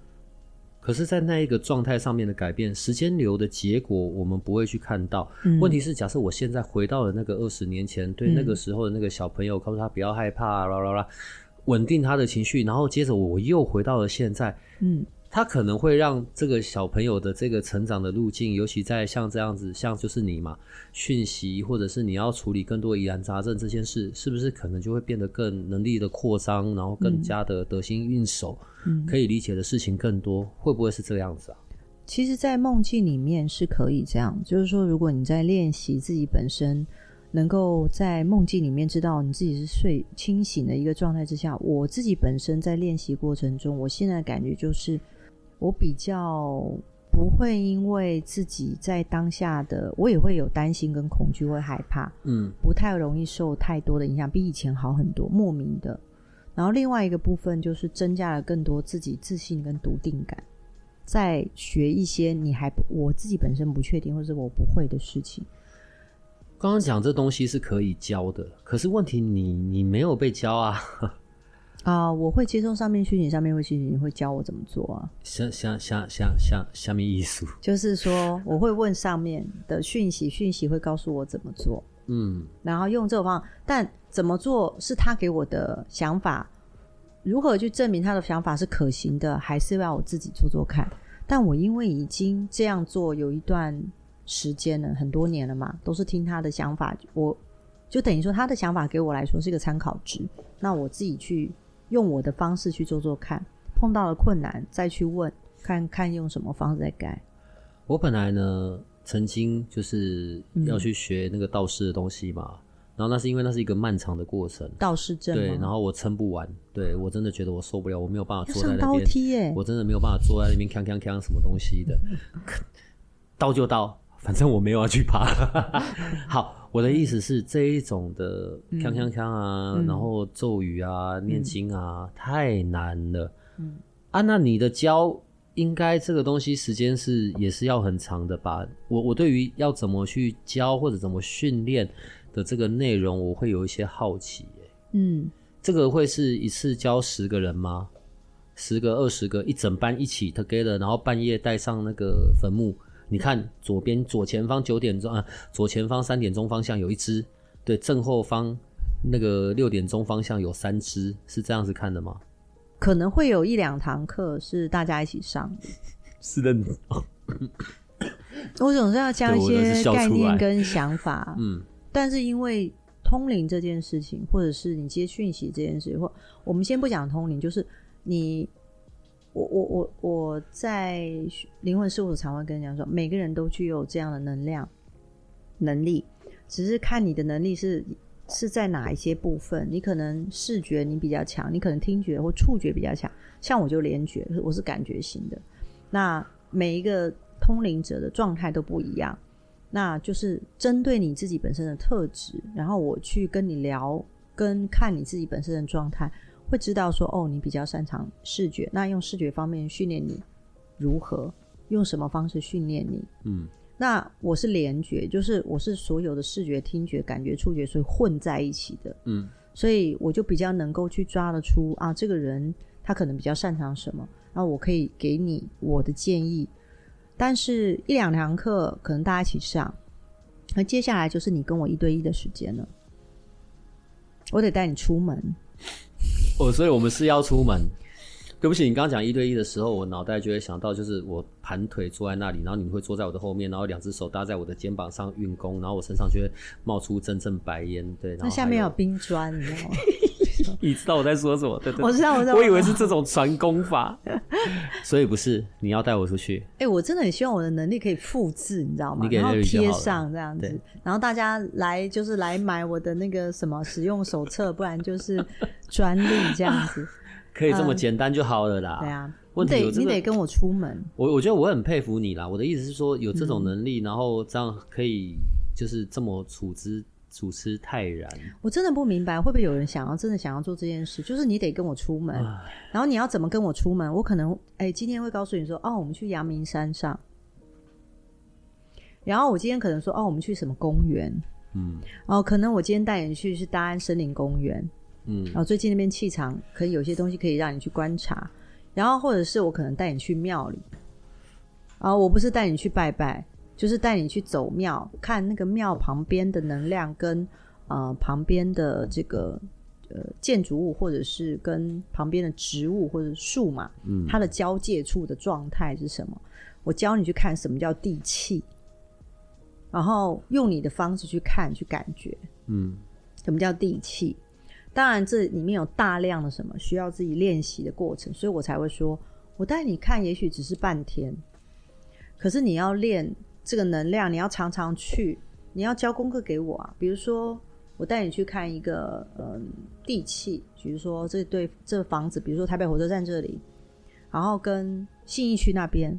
可是，在那一个状态上面的改变，时间流的结果，我们不会去看到。嗯、问题是，假设我现在回到了那个二十年前，对那个时候的那个小朋友，告诉他不要害怕，啦啦啦，稳定他的情绪，然后接着我又回到了现在，嗯。他可能会让这个小朋友的这个成长的路径，尤其在像这样子，像就是你嘛，讯息或者是你要处理更多疑难杂症这件事，是不是可能就会变得更能力的扩张，然后更加的得心应手，嗯，可以理解的事情更多，会不会是这样子啊？其实，在梦境里面是可以这样，就是说，如果你在练习自己本身，能够在梦境里面知道你自己是睡清醒的一个状态之下，我自己本身在练习过程中，我现在感觉就是。我比较不会因为自己在当下的，我也会有担心跟恐惧，会害怕，嗯，不太容易受太多的影响，比以前好很多，莫名的。然后另外一个部分就是增加了更多自己自信跟笃定感，在学一些你还不，我自己本身不确定或者我不会的事情。刚刚讲这东西是可以教的，可是问题你你没有被教啊。啊、uh，我会接受上面讯息，上面会讯息，你会教我怎么做啊？像像像像像下面艺术，就是说我会问上面的讯息，讯息会告诉我怎么做，嗯，然后用这种方法，但怎么做是他给我的想法，如何去证明他的想法是可行的，还是要我自己做做看？但我因为已经这样做有一段时间了，很多年了嘛，都是听他的想法，我就等于说他的想法给我来说是一个参考值，那我自己去。用我的方式去做做看，碰到了困难再去问，看看用什么方式再改。我本来呢，曾经就是要去学那个道士的东西嘛。嗯然后那是因为那是一个漫长的过程，道士证对，然后我撑不完，对我真的觉得我受不了，我没有办法坐在那边，我真的没有办法坐在那边锵锵锵什么东西的，刀就刀，反正我没有要去爬。好，我的意思是这一种的锵锵锵啊，嗯、然后咒语啊、念经啊，嗯、太难了。嗯啊，那你的教应该这个东西时间是也是要很长的吧？我我对于要怎么去教或者怎么训练。的这个内容我会有一些好奇，嗯，这个会是一次教十个人吗？十个、二十个，一整班一起 together，然后半夜带上那个坟墓，你看左边左前方九点钟啊，左前方三点钟方向有一只，对，正后方那个六点钟方向有三只，是这样子看的吗？可能会有一两堂课是大家一起上的，是的，我总是要加一些概念跟想法，嗯。但是因为通灵这件事情，或者是你接讯息这件事情，或我们先不讲通灵，就是你，我我我我在灵魂事务所常会跟人讲说，每个人都具有这样的能量能力，只是看你的能力是是在哪一些部分。你可能视觉你比较强，你可能听觉或触觉比较强，像我就联觉，我是感觉型的。那每一个通灵者的状态都不一样。那就是针对你自己本身的特质，然后我去跟你聊，跟看你自己本身的状态，会知道说，哦，你比较擅长视觉，那用视觉方面训练你如何，用什么方式训练你？嗯，那我是联觉，就是我是所有的视觉、听觉、感觉、触觉，所以混在一起的。嗯，所以我就比较能够去抓得出啊，这个人他可能比较擅长什么，那我可以给你我的建议。但是，一两堂课可能大家一起上，那接下来就是你跟我一对一的时间了。我得带你出门。哦，所以我们是要出门。对不起，你刚刚讲一对一的时候，我脑袋就会想到，就是我盘腿坐在那里，然后你会坐在我的后面，然后两只手搭在我的肩膀上运功，然后我身上就会冒出阵阵白烟。对，那下面有冰砖，你知道吗？你知道我在说什么？对对，我知道，我知道。我以为是这种传功法，所以不是。你要带我出去？哎、欸，我真的很希望我的能力可以复制，你知道吗？然后贴上这样子，然后大家来就是来买我的那个什么使用手册，不然就是专利这样子。可以这么简单就好了啦。嗯、对啊，问题有、这个、你得跟我出门。我我觉得我很佩服你啦。我的意思是说，有这种能力，嗯、然后这样可以就是这么处之。处之泰然，我真的不明白，会不会有人想要真的想要做这件事？就是你得跟我出门，然后你要怎么跟我出门？我可能哎、欸，今天会告诉你说，哦，我们去阳明山上。然后我今天可能说，哦，我们去什么公园？嗯，哦，可能我今天带你去是大安森林公园，嗯，然后最近那边气场可以有些东西可以让你去观察，然后或者是我可能带你去庙里，啊，我不是带你去拜拜。就是带你去走庙，看那个庙旁边的能量跟呃旁边的这个呃建筑物，或者是跟旁边的植物或者树嘛，嗯，它的交界处的状态是什么？我教你去看什么叫地气，然后用你的方式去看去感觉，嗯，什么叫地气？当然这里面有大量的什么需要自己练习的过程，所以我才会说，我带你看，也许只是半天，可是你要练。这个能量你要常常去，你要交功课给我啊。比如说，我带你去看一个嗯地气，比如说这对这房子，比如说台北火车站这里，然后跟信义区那边，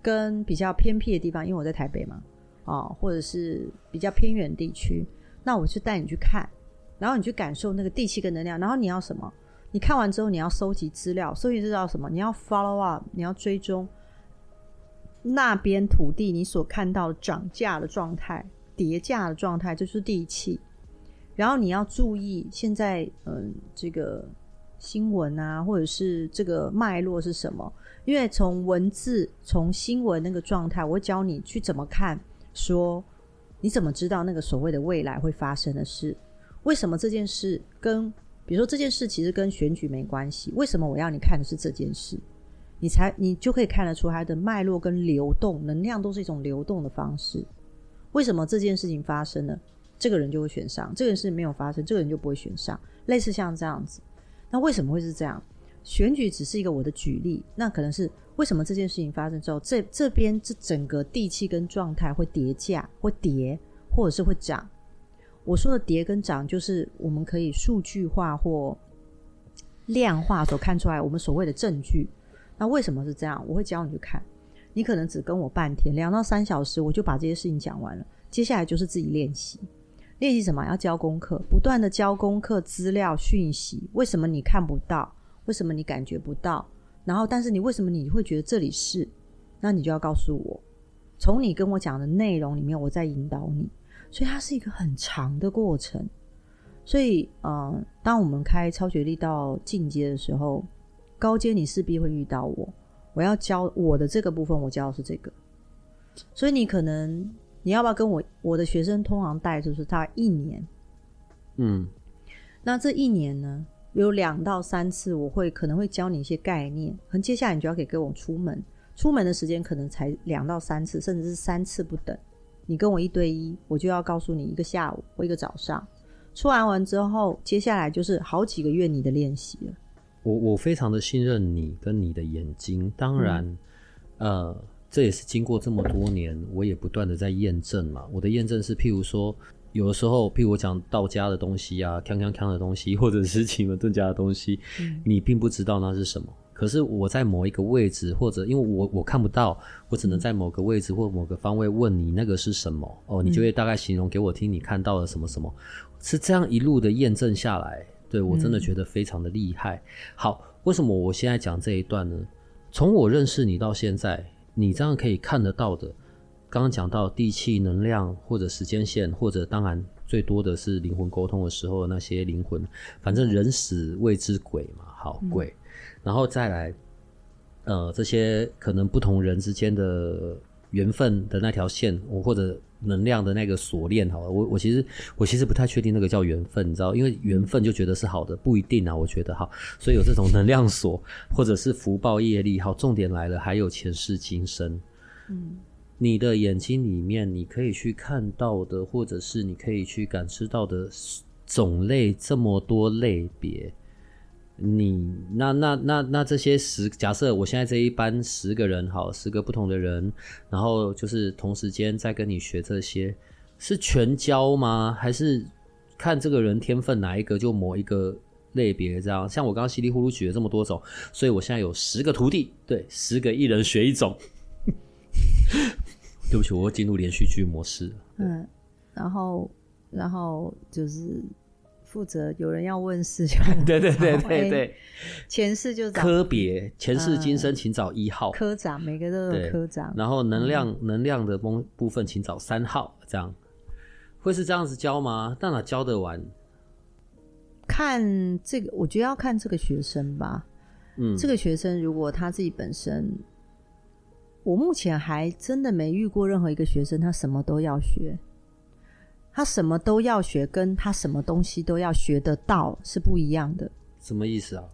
跟比较偏僻的地方，因为我在台北嘛，啊，或者是比较偏远地区，那我就带你去看，然后你去感受那个地气跟能量，然后你要什么？你看完之后你要收集资料，收集资料什么？你要 follow up，你要追踪。那边土地，你所看到的涨价的状态、叠价的状态，就是地气。然后你要注意现在，嗯，这个新闻啊，或者是这个脉络是什么？因为从文字、从新闻那个状态，我会教你去怎么看。说你怎么知道那个所谓的未来会发生的事？为什么这件事跟，比如说这件事其实跟选举没关系？为什么我要你看的是这件事？你才你就可以看得出它的脉络跟流动能量都是一种流动的方式。为什么这件事情发生了，这个人就会选上；这个人事没有发生，这个人就不会选上。类似像这样子，那为什么会是这样？选举只是一个我的举例，那可能是为什么这件事情发生之后，这这边这整个地气跟状态会叠价，会跌，或者是会涨。我说的跌跟涨，就是我们可以数据化或量化所看出来我们所谓的证据。那为什么是这样？我会教你去看。你可能只跟我半天，两到三小时，我就把这些事情讲完了。接下来就是自己练习，练习什么？要交功课，不断的交功课、资料、讯息。为什么你看不到？为什么你感觉不到？然后，但是你为什么你会觉得这里是？那你就要告诉我，从你跟我讲的内容里面，我在引导你。所以它是一个很长的过程。所以，嗯、当我们开超觉力到进阶的时候，高阶你势必会遇到我。我要教我的这个部分，我教的是这个。所以你可能你要不要跟我我的学生通常带就是大概一年，嗯，那这一年呢？有两到三次，我会可能会教你一些概念，可能接下来你就要给跟我出门，出门的时间可能才两到三次，甚至是三次不等。你跟我一对一，我就要告诉你一个下午或一个早上。出完完之后，接下来就是好几个月你的练习了。我我非常的信任你跟你的眼睛，当然，嗯、呃，这也是经过这么多年，我也不断的在验证嘛。我的验证是，譬如说。有的时候，譬如我讲道家的东西啊，锵锵锵的东西，或者是奇门遁甲的东西，嗯，你并不知道那是什么。可是我在某一个位置，或者因为我我看不到，我只能在某个位置或某个方位问你那个是什么哦，你就会大概形容给我听，你看到了什么什么，是这样一路的验证下来，对，我真的觉得非常的厉害。好，为什么我现在讲这一段呢？从我认识你到现在，你这样可以看得到的。刚刚讲到地气能量，或者时间线，或者当然最多的是灵魂沟通的时候的那些灵魂，反正人死谓之鬼嘛，好鬼，嗯，然后再来，呃，这些可能不同人之间的缘分的那条线，我或者能量的那个锁链，好了，我我其实我其实不太确定那个叫缘分，你知道，因为缘分就觉得是好的，不一定啊，我觉得哈，所以有这种能量锁，或者是福报业力，好，重点来了，还有前世今生，嗯。你的眼睛里面，你可以去看到的，或者是你可以去感知到的种类这么多类别，你那那那那这些十，假设我现在这一班十个人，好，十个不同的人，然后就是同时间在跟你学这些，是全教吗？还是看这个人天分哪一个就某一个类别这样？像我刚刚稀里糊涂举了这么多种，所以我现在有十个徒弟，对，十个一人学一种。对不起，我会进入连续剧模式。嗯，然后，然后就是负责有人要问事就 对对对 对对，前世就找科别，前世今生请找一号、嗯、科长，每个都有科长。然后能量、嗯、能量的部部分请找三号，这样会是这样子教吗？到哪教得完？看这个，我觉得要看这个学生吧。嗯，这个学生如果他自己本身。我目前还真的没遇过任何一个学生，他什么都要学，他什么都要学，跟他什么东西都要学得到是不一样的。什么意思啊？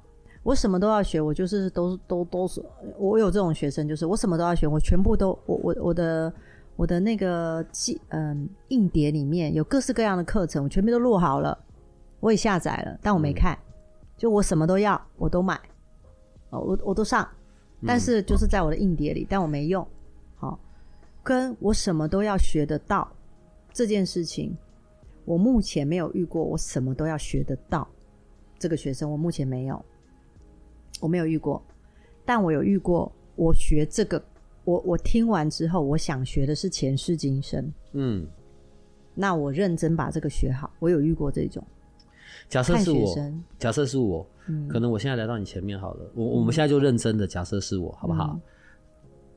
我什么都要学，我就是都都都是，我有这种学生，就是我什么都要学，我全部都我我我的我的那个记嗯硬碟里面有各式各样的课程，我全部都录好了，我也下载了，但我没看，嗯、就我什么都要，我都买，哦，我我都上。但是就是在我的硬碟里，但我没用。好，跟我什么都要学得到这件事情，我目前没有遇过。我什么都要学得到这个学生，我目前没有，我没有遇过。但我有遇过，我学这个，我我听完之后，我想学的是前世今生。嗯，那我认真把这个学好。我有遇过这种。假设是我，假设是我。嗯，可能我现在来到你前面好了，我我们现在就认真的假设是我，好不好？嗯、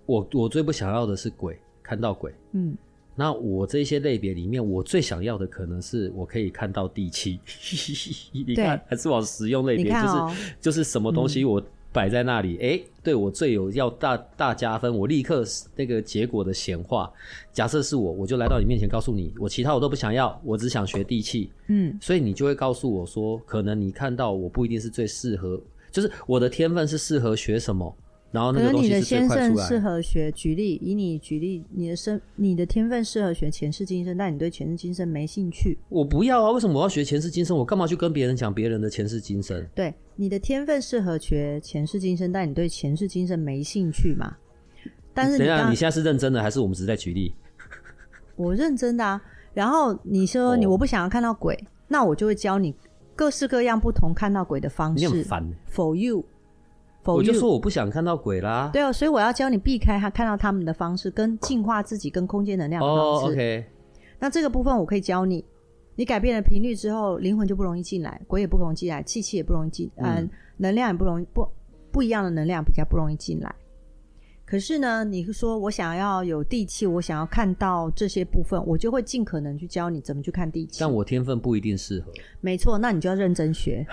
我我最不想要的是鬼，看到鬼。嗯，那我这些类别里面，我最想要的可能是我可以看到地气。你看，还是往实用类别，哦，就是就是什么东西我。摆在那里，哎，对我最有要大大加分，我立刻那个结果的显化。假设是我，我就来到你面前，告诉你，我其他我都不想要，我只想学地气。嗯，所以你就会告诉我说，可能你看到我不一定是最适合，就是我的天分是适合学什么，然后那个东西是你的先生适合学，举例以你举例，你的生你的天分适合学前世今生，但你对前世今生没兴趣。我不要啊！为什么我要学前世今生？我干嘛去跟别人讲别人的前世今生？对，你的天分适合学前世今生，但你对前世今生没兴趣嘛？但是你等一下，你现在是认真的还是我们只是在举例？我认真的啊。然后你说你我不想要看到鬼，哦、那我就会教你各式各样不同看到鬼的方式。你很烦。For you。我就说我不想看到鬼啦。对哦，所以我要教你避开他看到他们的方式，跟净化自己跟空间能量的方式。Oh, OK。那这个部分我可以教你，你改变了频率之后，灵魂就不容易进来，鬼也不容易进来，气气也不容易进，嗯、呃，能量也不容易不不一样的能量比较不容易进来。可是呢，你说我想要有地气，我想要看到这些部分，我就会尽可能去教你怎么去看地气。但我天分不一定适合。没错，那你就要认真学，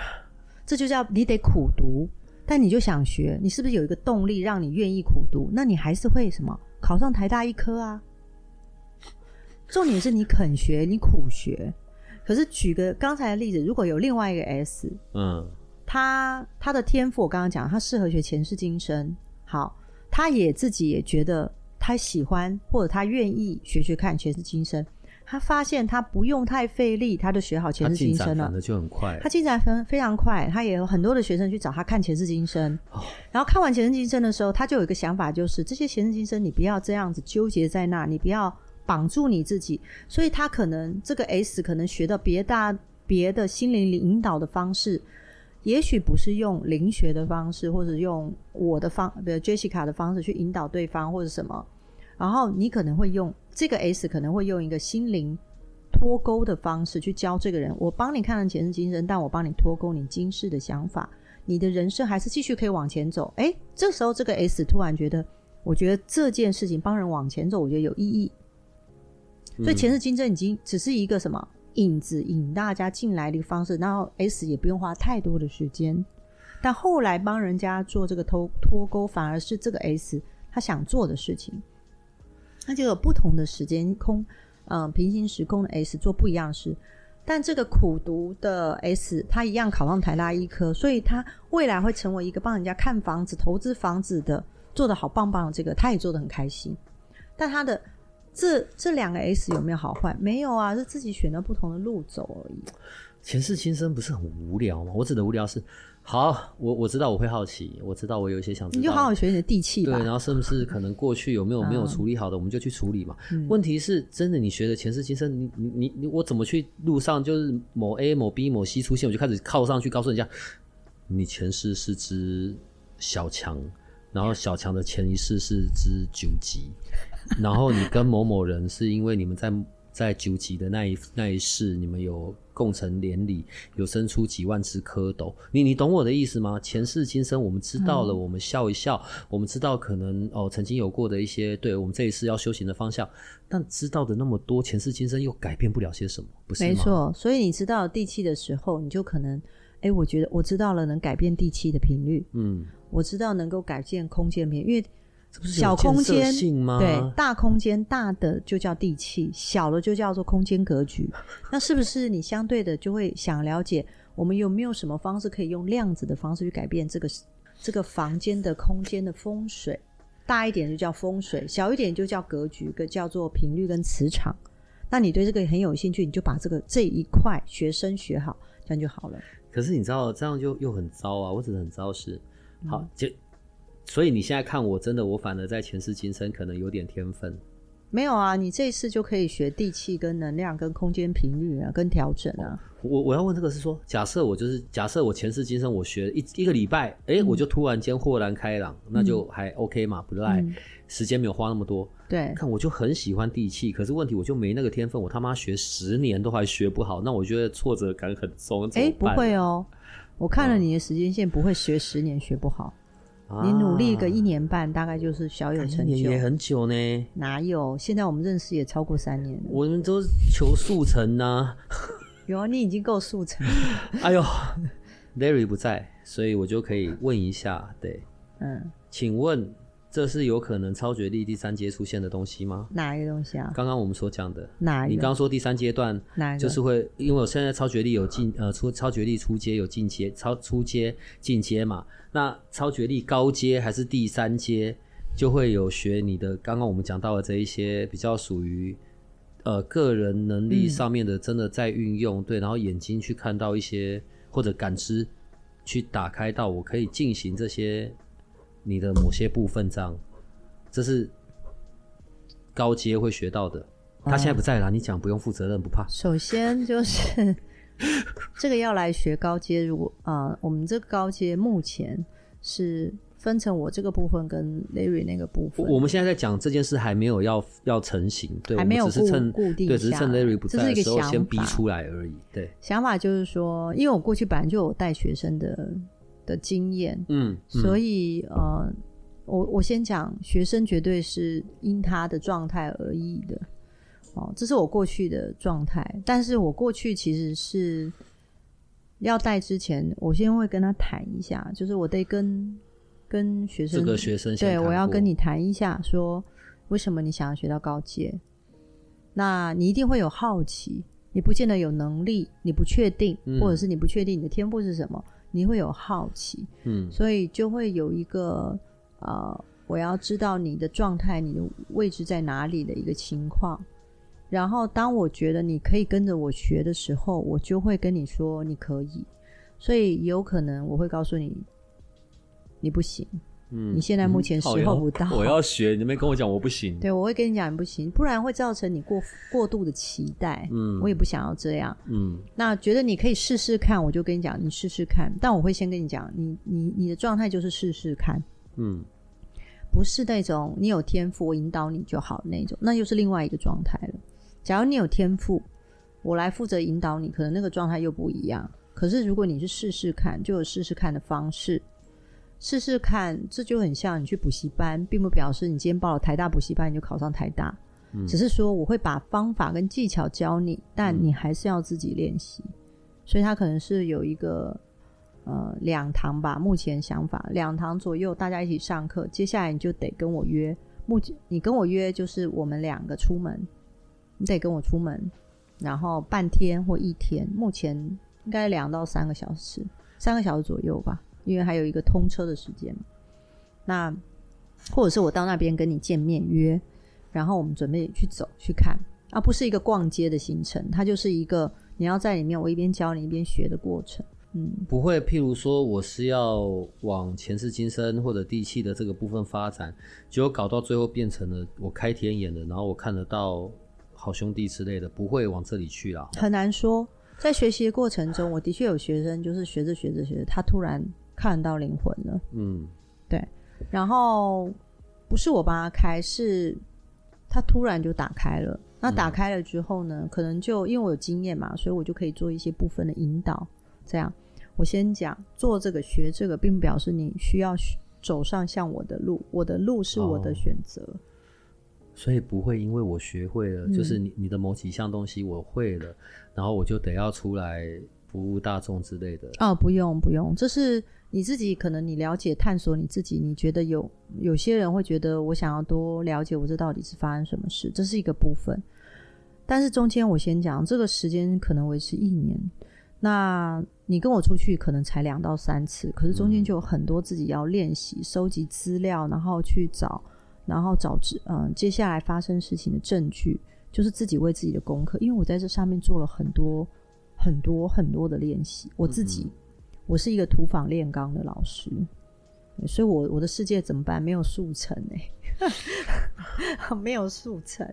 这就叫你得苦读。但你就想学，你是不是有一个动力让你愿意苦读？那你还是会什么考上台大医科啊？重点是你肯学，你苦学。可是举个刚才的例子，如果有另外一个 S，嗯，他他的天赋我刚刚讲，他适合学前世今生。好，他也自己也觉得他喜欢或者他愿意学学看前世今生。他发现他不用太费力，他就学好前世今生了。他进展就很快。他进展非非常快，他也有很多的学生去找他看前世今生。哦、然后看完前世今生的时候，他就有一个想法，就是这些前世今生你不要这样子纠结在那，你不要绑住你自己。所以他可能这个 S 可能学到别大别的心灵引导的方式，也许不是用灵学的方式，或者用我的方，比如 Jessica 的方式去引导对方，或者什么。然后你可能会用这个 S，可能会用一个心灵脱钩的方式去教这个人。我帮你看了前世今生，但我帮你脱钩你今世的想法，你的人生还是继续可以往前走。诶，这时候这个 S 突然觉得，我觉得这件事情帮人往前走，我觉得有意义。所以前世今生已经只是一个什么引子，引大家进来的一个方式，然后 S 也不用花太多的时间。但后来帮人家做这个脱脱钩，反而是这个 S 他想做的事情。那就有不同的时间空，嗯、平行时空的 S 做不一样的事，但这个苦读的 S，他一样考上台大医科，所以他未来会成为一个帮人家看房子、投资房子的，做得好棒棒的这个，他也做得很开心。但他的这这两个 S 有没有好坏？没有啊，是自己选了不同的路走而已。前世今生不是很无聊吗？我指的无聊是。好，我我知道我会好奇，我知道我有一些想知道，你就好好学你的地气吧。对，然后是不是可能过去有没有没有处理好的，嗯、我们就去处理嘛。嗯、问题是真的，你学的前世今生，你你你你，我怎么去路上就是某 A 某 B 某 C 出现，我就开始靠上去告诉人家，你前世是只小强，然后小强的前一世是只九级，然后你跟某某人是因为你们在。在九级的那一那一世，你们有共成连理，有生出几万只蝌蚪。你你懂我的意思吗？前世今生我们知道了，嗯、我们笑一笑，我们知道可能哦曾经有过的一些，对我们这一世要修行的方向。但知道的那么多，前世今生又改变不了些什么，不是？没错，所以你知道地气的时候，你就可能，哎，我觉得我知道了能改变地气的频率，嗯，我知道能够改变空间频率，因为。小空间对，大空间大的就叫地气，小的就叫做空间格局。那是不是你相对的就会想了解，我们有没有什么方式可以用量子的方式去改变这个这个房间的空间的风水？大一点就叫风水，小一点就叫格局，个叫做频率跟磁场。那你对这个很有兴趣，你就把这个这一块学生学好，这样就好了。可是你知道这样就又很糟啊！我只是很糟是好就。嗯所以你现在看我，真的我反而在前世今生可能有点天分。没有啊，你这一次就可以学地气、跟能量、跟空间频率啊，跟调整啊。我我要问这个是说，假设我就是假设我前世今生我学了一一个礼拜，哎、欸，我就突然间豁然开朗，嗯、那就还 OK 嘛，不赖，嗯、时间没有花那么多。对，看我就很喜欢地气，可是问题我就没那个天分，我他妈学十年都还学不好，那我觉得挫折感很重。哎、欸，不会哦，我看了你的时间线，不会学十年学不好。你努力个一年半，大概就是小有成就。也很久呢。哪有？现在我们认识也超过三年了。我们都求速成呢。有啊，你已经够速成。哎呦，Larry 不在，所以我就可以问一下，对，嗯，请问这是有可能超觉力第三阶出现的东西吗？哪一个东西啊？刚刚我们所讲的，哪一个？你刚刚说第三阶段，哪一个？就是会，因为我现在超觉力有进呃出超觉力出阶有进阶，超出阶进阶嘛。那超觉力高阶还是第三阶，就会有学你的刚刚我们讲到的这一些比较属于呃个人能力上面的，真的在运用、嗯、对，然后眼睛去看到一些或者感知去打开到我可以进行这些。你的某些部分，这样，这是高阶会学到的。他现在不在了，你讲不用负责任，不怕。首先就是 这个要来学高阶，如果啊、呃，我们这个高阶目前是分成我这个部分跟 Larry 那个部分。我们现在在讲这件事还没有要要成型，对，还没有只是趁固定，对，只是趁 Larry 不在的时候先逼出来而已。对，对，想法就是说，因为我过去本来就有带学生的。的经验，嗯，嗯，所以呃，我我先讲，学生绝对是因他的状态而异的，哦，这是我过去的状态。但是我过去其实是要带之前，我先会跟他谈一下，就是我得跟跟学生，这个学生对，我要跟你谈一下，说为什么你想要学到高阶？那你一定会有好奇，你不见得有能力，你不确定，嗯，或者是你不确定你的天赋是什么。你会有好奇，嗯，所以就会有一个呃，我要知道你的状态，你的位置在哪里的一个情况。然后，当我觉得你可以跟着我学的时候，我就会跟你说你可以。所以有可能我会告诉你，你不行。嗯，你现在目前时候不到，我要学，你没跟我讲我不行。对，我会跟你讲你不行，不然会造成你过过度的期待。嗯，我也不想要这样。嗯，那觉得你可以试试看，我就跟你讲，你试试看。但我会先跟你讲，你你你的状态就是试试看。嗯，不是那种你有天赋，我引导你就好那种，那又是另外一个状态了。假如你有天赋，我来负责引导你，可能那个状态又不一样。可是如果你是试试看，就有试试看的方式。试试看，这就很像你去补习班，并不表示你今天报了台大补习班你就考上台大，嗯，只是说我会把方法跟技巧教你，但你还是要自己练习。嗯，所以他可能是有一个呃两堂吧，目前想法两堂左右，大家一起上课。接下来你就得跟我约，目前你跟我约就是我们两个出门，你得跟我出门，然后半天或一天，目前应该两到三个小时，三个小时左右吧。因为还有一个通车的时间，那或者是我到那边跟你见面约，然后我们准备去走去看，而不是一个逛街的行程，它就是一个你要在里面我一边教你一边学的过程。嗯，不会，譬如说我是要往前世今生或者地气的这个部分发展，结果搞到最后变成了我开天眼的，然后我看得到好兄弟之类的，不会往这里去啊。很难说，在学习的过程中，我的确有学生就是学着学着学着，他突然。看到灵魂了，嗯，对，然后不是我帮他开，是他突然就打开了。那打开了之后呢，嗯、可能就因为我有经验嘛，所以我就可以做一些部分的引导。这样，我先讲做这个学这个，并不表示你需要走上像我的路，我的路是我的选择。哦，所以不会因为我学会了，嗯、就是你你的某几项东西我会了，然后我就得要出来服务大众之类的。哦，不用不用，这是。你自己可能你了解探索你自己，你觉得有有些人会觉得我想要多了解我这到底是发生什么事，这是一个部分。但是中间我先讲，这个时间可能维持一年，那你跟我出去可能才两到三次，可是中间就有很多自己要练习、收集资料，然后去找，然后找嗯接下来发生事情的证据，就是自己为自己的功课。因为我在这上面做了很多很多很多的练习，我自己。嗯我是一个土法炼钢的老师，所以我我的世界怎么办？没有速成哎，没有速成。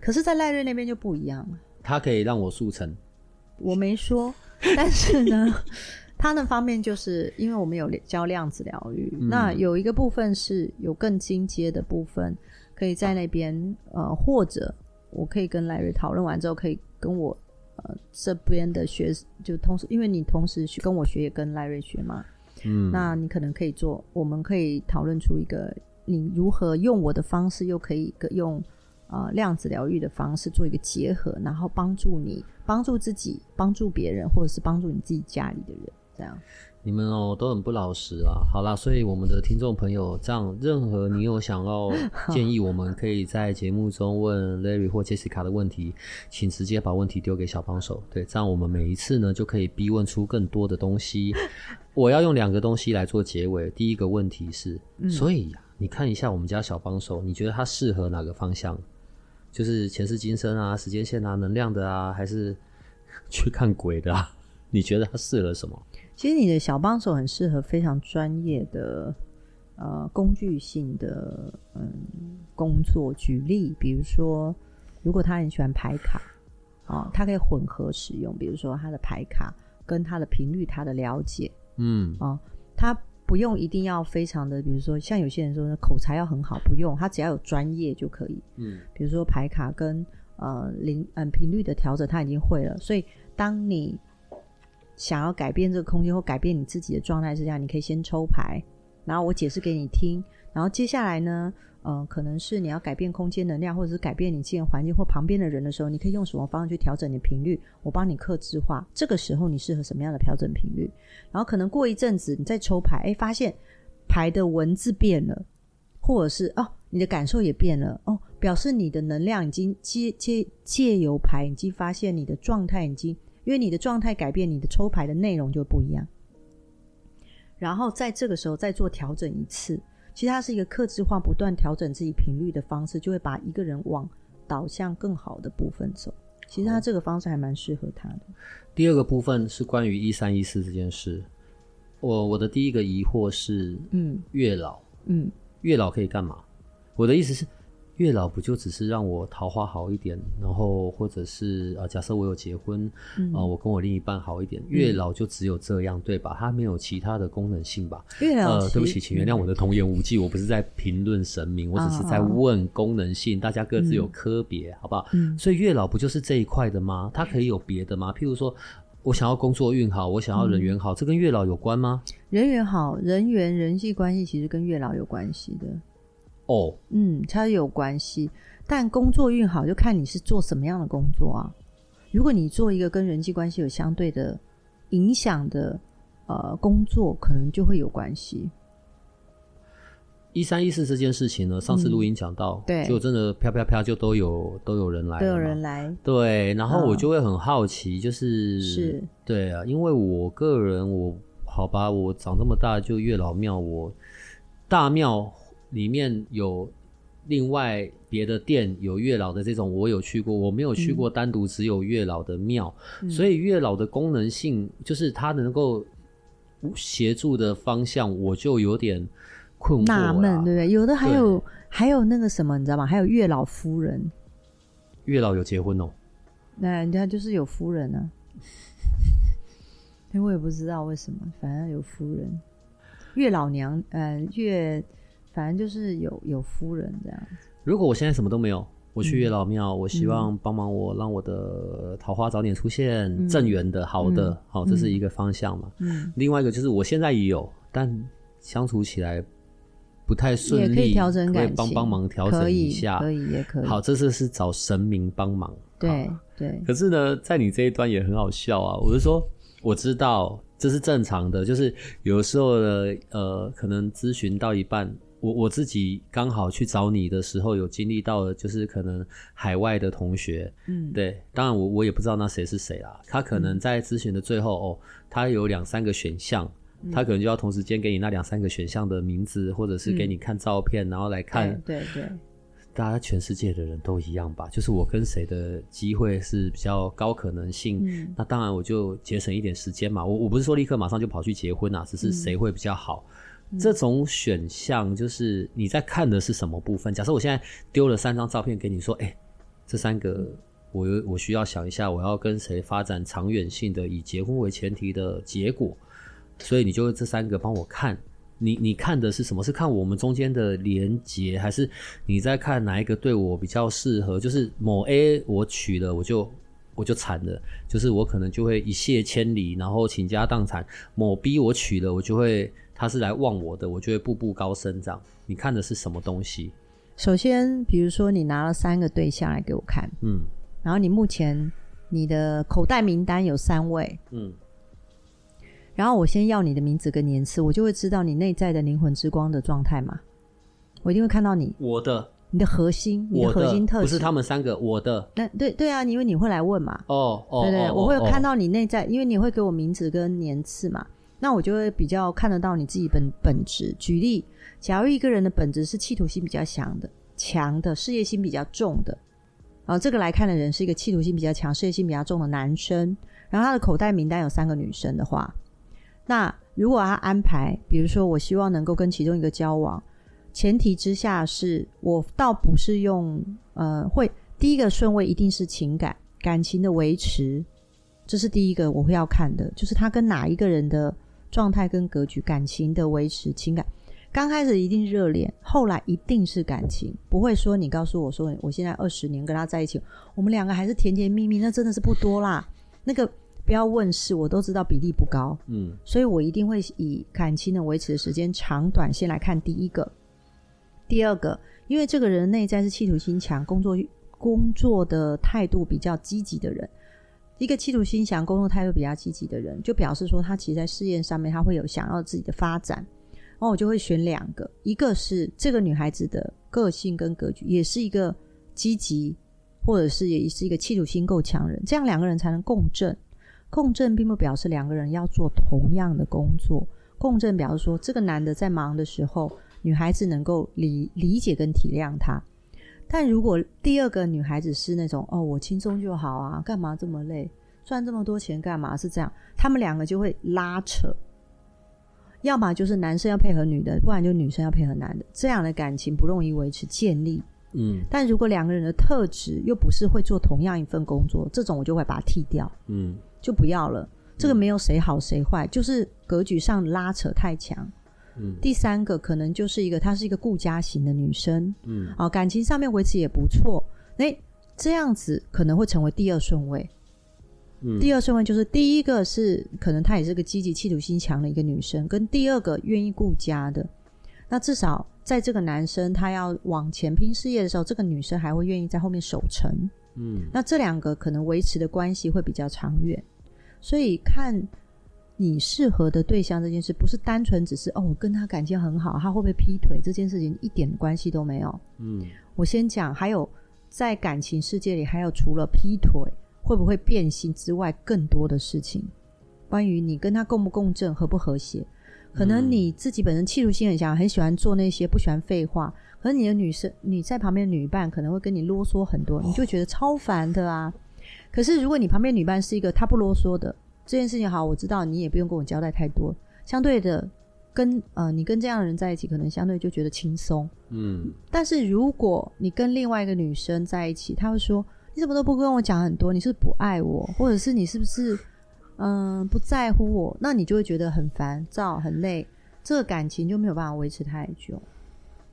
可是，在赖瑞那边就不一样了。他可以让我速成，我没说。但是呢，他那方面就是因为我们有教量子疗愈，嗯、那有一个部分是有更进阶的部分，可以在那边呃，或者我可以跟赖瑞讨论完之后，可以跟我。呃，这边的学就同时，因为你同时跟我学，也跟赖瑞学嘛，嗯，那你可能可以做，我们可以讨论出一个你如何用我的方式，又可以用呃量子疗愈的方式做一个结合，然后帮助你、帮助自己、帮助别人，或者是帮助你自己家里的人，这样。你们哦都很不老实啊。好啦，所以我们的听众朋友，这样任何你有想要建议，我们可以在节目中问 Larry 或 Jessica 的问题，请直接把问题丢给小帮手。对，这样我们每一次呢就可以逼问出更多的东西。我要用两个东西来做结尾。第一个问题是，嗯、所以你看一下我们家小帮手，你觉得他适合哪个方向？就是前世今生啊、时间线啊、能量的啊，还是去看鬼的啊？你觉得他适合什么？其实你的小帮手很适合非常专业的呃工具性的嗯工作。举例，比如说，如果他很喜欢排卡，哦，他可以混合使用。比如说，他的排卡跟他的频率，他的了解，嗯，哦，他不用一定要非常的，比如说像有些人说口才要很好，不用，他只要有专业就可以。嗯，比如说排卡跟呃灵嗯频率的调整，他已经会了。所以当你想要改变这个空间或改变你自己的状态是这样，你可以先抽牌，然后我解释给你听，然后接下来呢，呃，可能是你要改变空间能量，或者是改变你自然环境或旁边的人的时候，你可以用什么方式去调整你的频率，我帮你克制化。这个时候你适合什么样的调整频率？然后可能过一阵子你再抽牌，哎，发现牌的文字变了，或者是哦，你的感受也变了，哦，表示你的能量已经借借借由牌已经发现你的状态已经。因为你的状态改变，你的抽牌的内容就不一样。然后在这个时候再做调整一次，其实它是一个克制化、不断调整自己频率的方式，就会把一个人往导向更好的部分走。其实他这个方式还蛮适合他的。第二个部分是关于一三一四这件事。我我的第一个疑惑是，嗯，月老，嗯，月老可以干嘛？我的意思是。月老不就只是让我桃花好一点，然后或者是呃，假设我有结婚，啊、嗯呃，我跟我另一半好一点，月老就只有这样对吧？它没有其他的功能性吧？月老，呃，对不起，请原谅我的童言无忌，我不是在评论神明，我只是在问功能性，大家各自有科别，好不好？嗯，所以月老不就是这一块的吗？它可以有别的吗？譬如说我想要工作运好，我想要人缘好，这跟月老有关吗？人缘好，人缘人际关系其实跟月老有关系的。哦，oh. 嗯，它有关系，但工作运好就看你是做什么样的工作啊。如果你做一个跟人际关系有相对的影响的呃工作，可能就会有关系。一三一四这件事情呢，上次录音讲到，嗯、对，就真的啪啪啪就都有都有人来，都有人来，对，然后我就会很好奇，就是、嗯、是，对啊，因为我个人我好吧，我长这么大就月老庙，我大庙。里面有另外别的店有月老的这种，我有去过，我没有去过单独只有月老的庙，嗯、所以月老的功能性就是他能够协助的方向，我就有点困惑、纳闷，对不对？有的还有还有那个什么，你知道吗？还有月老夫人，月老有结婚哦，那人家就是有夫人啊，因 为我也不知道为什么，反正有夫人，月老娘，呃，月。反正就是有有夫人这样子。如果我现在什么都没有，我去月老庙，嗯、我希望帮忙我让我的桃花早点出现，嗯、正缘的好的，嗯、好，这是一个方向嘛。嗯。另外一个就是我现在也有，但相处起来不太顺利，也可以调整感情，帮帮忙调整一下，可以，可以也可以。好，这次是找神明帮忙。对对。可是呢，在你这一端也很好笑啊！我是说，我知道这是正常的，就是有时候呢，呃，可能咨询到一半。我我自己刚好去找你的时候，有经历到的就是可能海外的同学，嗯，对，当然我我也不知道那谁是谁啦。他可能在咨询的最后，哦，他有两三个选项，嗯、他可能就要同时间给你那两三个选项的名字，或者是给你看照片，嗯、然后来看，对对，对大家全世界的人都一样吧？就是我跟谁的机会是比较高可能性，嗯、那当然我就节省一点时间嘛。我我不是说立刻马上就跑去结婚啊，只是谁会比较好。嗯这种选项就是你在看的是什么部分？假设我现在丢了三张照片给你，说：“哎，这三个我有我需要想一下，我要跟谁发展长远性的以结婚为前提的结果。”所以你就这三个帮我看，你你看的是什么？是看我们中间的连结，还是你在看哪一个对我比较适合？就是某 A 我娶了，我就我就惨了，就是我可能就会一泻千里，然后倾家荡产；某 B 我娶了，我就会。他是来望我的，我就会步步高升。这样，你看的是什么东西？首先，比如说你拿了三个对象来给我看，嗯，然后你目前你的口袋名单有三位，嗯，然后我先要你的名字跟年次，我就会知道你内在的灵魂之光的状态嘛。我一定会看到你，我的，你的核心，你的核心特质，不是他们三个，我的。那对对啊，因为你会来问嘛。哦哦，对对，哦、我会看到你内在，因为你会给我名字跟年次嘛，那我就会比较看得到你自己本本质。举例，假如一个人的本质是企图心比较强的、强的，事业心比较重的，然后这个来看的人是一个企图心比较强、事业心比较重的男生，然后他的口袋名单有三个女生的话，那如果他安排，比如说我希望能够跟其中一个交往。前提之下是我倒不是用呃会第一个顺位一定是情感感情的维持，这是第一个我会要看的，就是他跟哪一个人的状态跟格局，感情的维持情感，刚开始一定热恋，后来一定是感情，不会说你告诉我说我现在二十年跟他在一起，我们两个还是甜甜蜜蜜，那真的是不多啦。那个不要问事，我都知道比例不高，嗯，所以我一定会以感情的维持的时间长短先来看第一个。第二个，因为这个人内在是企图心强，工作工作的态度比较积极的人，一个企图心强、工作态度比较积极的人，就表示说他其实在事业上面他会有想要自己的发展。然后我就会选两个，一个是这个女孩子的个性跟格局，也是一个积极，或者是也是一个企图心够强人，这样两个人才能共振。共振并不表示两个人要做同样的工作，共振表示说这个男的在忙的时候。女孩子能够理理解跟体谅他，但如果第二个女孩子是那种哦，我轻松就好啊，干嘛这么累，赚这么多钱干嘛？是这样，他们两个就会拉扯，要么就是男生要配合女的，不然就女生要配合男的，这样的感情不容易维持建立。嗯，但如果两个人的特质又不是会做同样一份工作，这种我就会把它剔掉，嗯，就不要了。这个没有谁好谁坏，就是格局上拉扯太强。第三个可能就是一个，她是一个顾家型的女生，嗯，哦，感情上面维持也不错，诶，这样子可能会成为第二顺位。嗯，第二顺位就是第一个是可能她也是个积极、企图心强的一个女生，跟第二个愿意顾家的。那至少在这个男生他要往前拼事业的时候，这个女生还会愿意在后面守城。嗯，那这两个可能维持的关系会比较长远，所以看。你适合的对象这件事，不是单纯只是哦，我跟他感情很好，他会不会劈腿这件事情一点关系都没有。嗯，我先讲，还有在感情世界里，还有除了劈腿会不会变心之外，更多的事情，关于你跟他共不共振、和不和谐。可能你自己本身气度心很强，很喜欢做那些，不喜欢废话。可是你的女生，你在旁边的女伴可能会跟你啰嗦很多，你就觉得超烦的啊。可是如果你旁边女伴是一个她不啰嗦的。这件事情好，我知道你也不用跟我交代太多。相对的，跟呃，你跟这样的人在一起，可能相对就觉得轻松。嗯。但是如果你跟另外一个女生在一起，她会说：“你怎么都不跟我讲很多？你是不爱我，或者是你是不是嗯、呃、不在乎我？”那你就会觉得很烦躁、很累，这个感情就没有办法维持太久。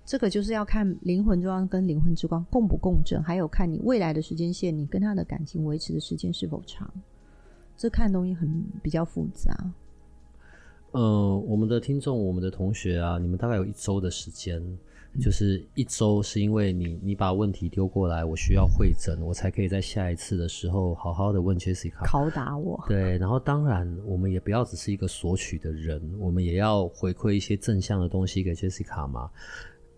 这个就是要看灵魂之光跟灵魂之光共不共振，还有看你未来的时间线，你跟他的感情维持的时间是否长。这看东西很比较复杂。呃，我们的听众，我们的同学啊，你们大概有一周的时间，嗯、就是一周是因为你你把问题丢过来，我需要会诊，我才可以在下一次的时候好好的问 Jessica 拷打我。对，然后当然我们也不要只是一个索取的人，我们也要回馈一些正向的东西给 Jessica 嘛。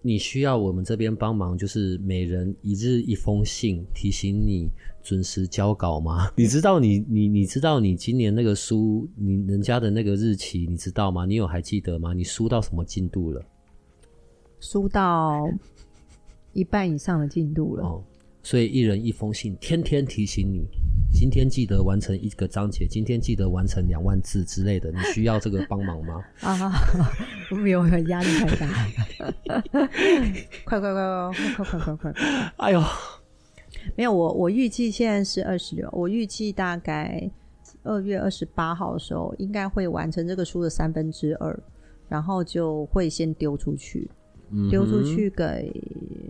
你需要我们这边帮忙，就是每人一日一封信，提醒你准时交稿吗？你知道你你你知道你今年那个书，你人家的那个日期，你知道吗？你有还记得吗？你书到什么进度了？书到一半以上的进度了。哦，所以一人一封信，天天提醒你。今天记得完成一个章节，今天记得完成两万字之类的，你需要这个帮忙吗？啊，没有，压力太大。快快快快快快快快快！哎呦，没有，我我预计现在是二十六，我预计大概二月二十八号的时候应该会完成这个书的三分之二，然后就会先丢出去。丢出去给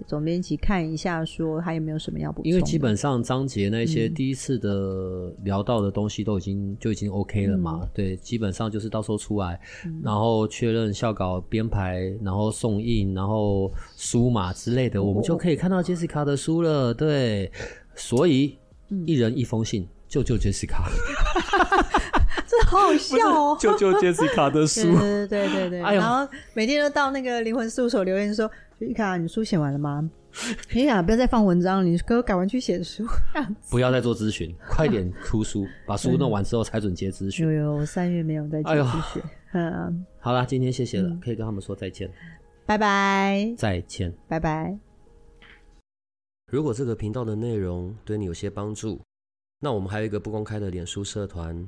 总编辑看一下，说还有没有什么要补充？因为基本上章节那些第一次的聊到的东西都已经、嗯、就已经 OK 了嘛。嗯、对，基本上就是到时候出来，嗯、然后确认校稿编排，然后送印，然后书码之类的，我们就可以看到 Jessica 的书了。对，所以、嗯、一人一封信，救救 Jessica。这好好笑哦！救救 Jessica 的书，对对对对，哎、然后每天都到那个灵魂事务所留言说：“Jessica，你书写完了吗？”你想不要再放文章，你给我改完去写书。不要再做咨询，快点出书，把书弄完之后才准接咨询。有有，我三月没有再接咨询。嗯，好啦，今天谢谢了，嗯、可以跟他们说再见，拜拜，再见，拜拜。如果这个频道的内容对你有些帮助，那我们还有一个不公开的脸书社团，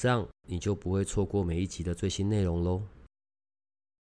这样你就不会错过每一集的最新内容喽。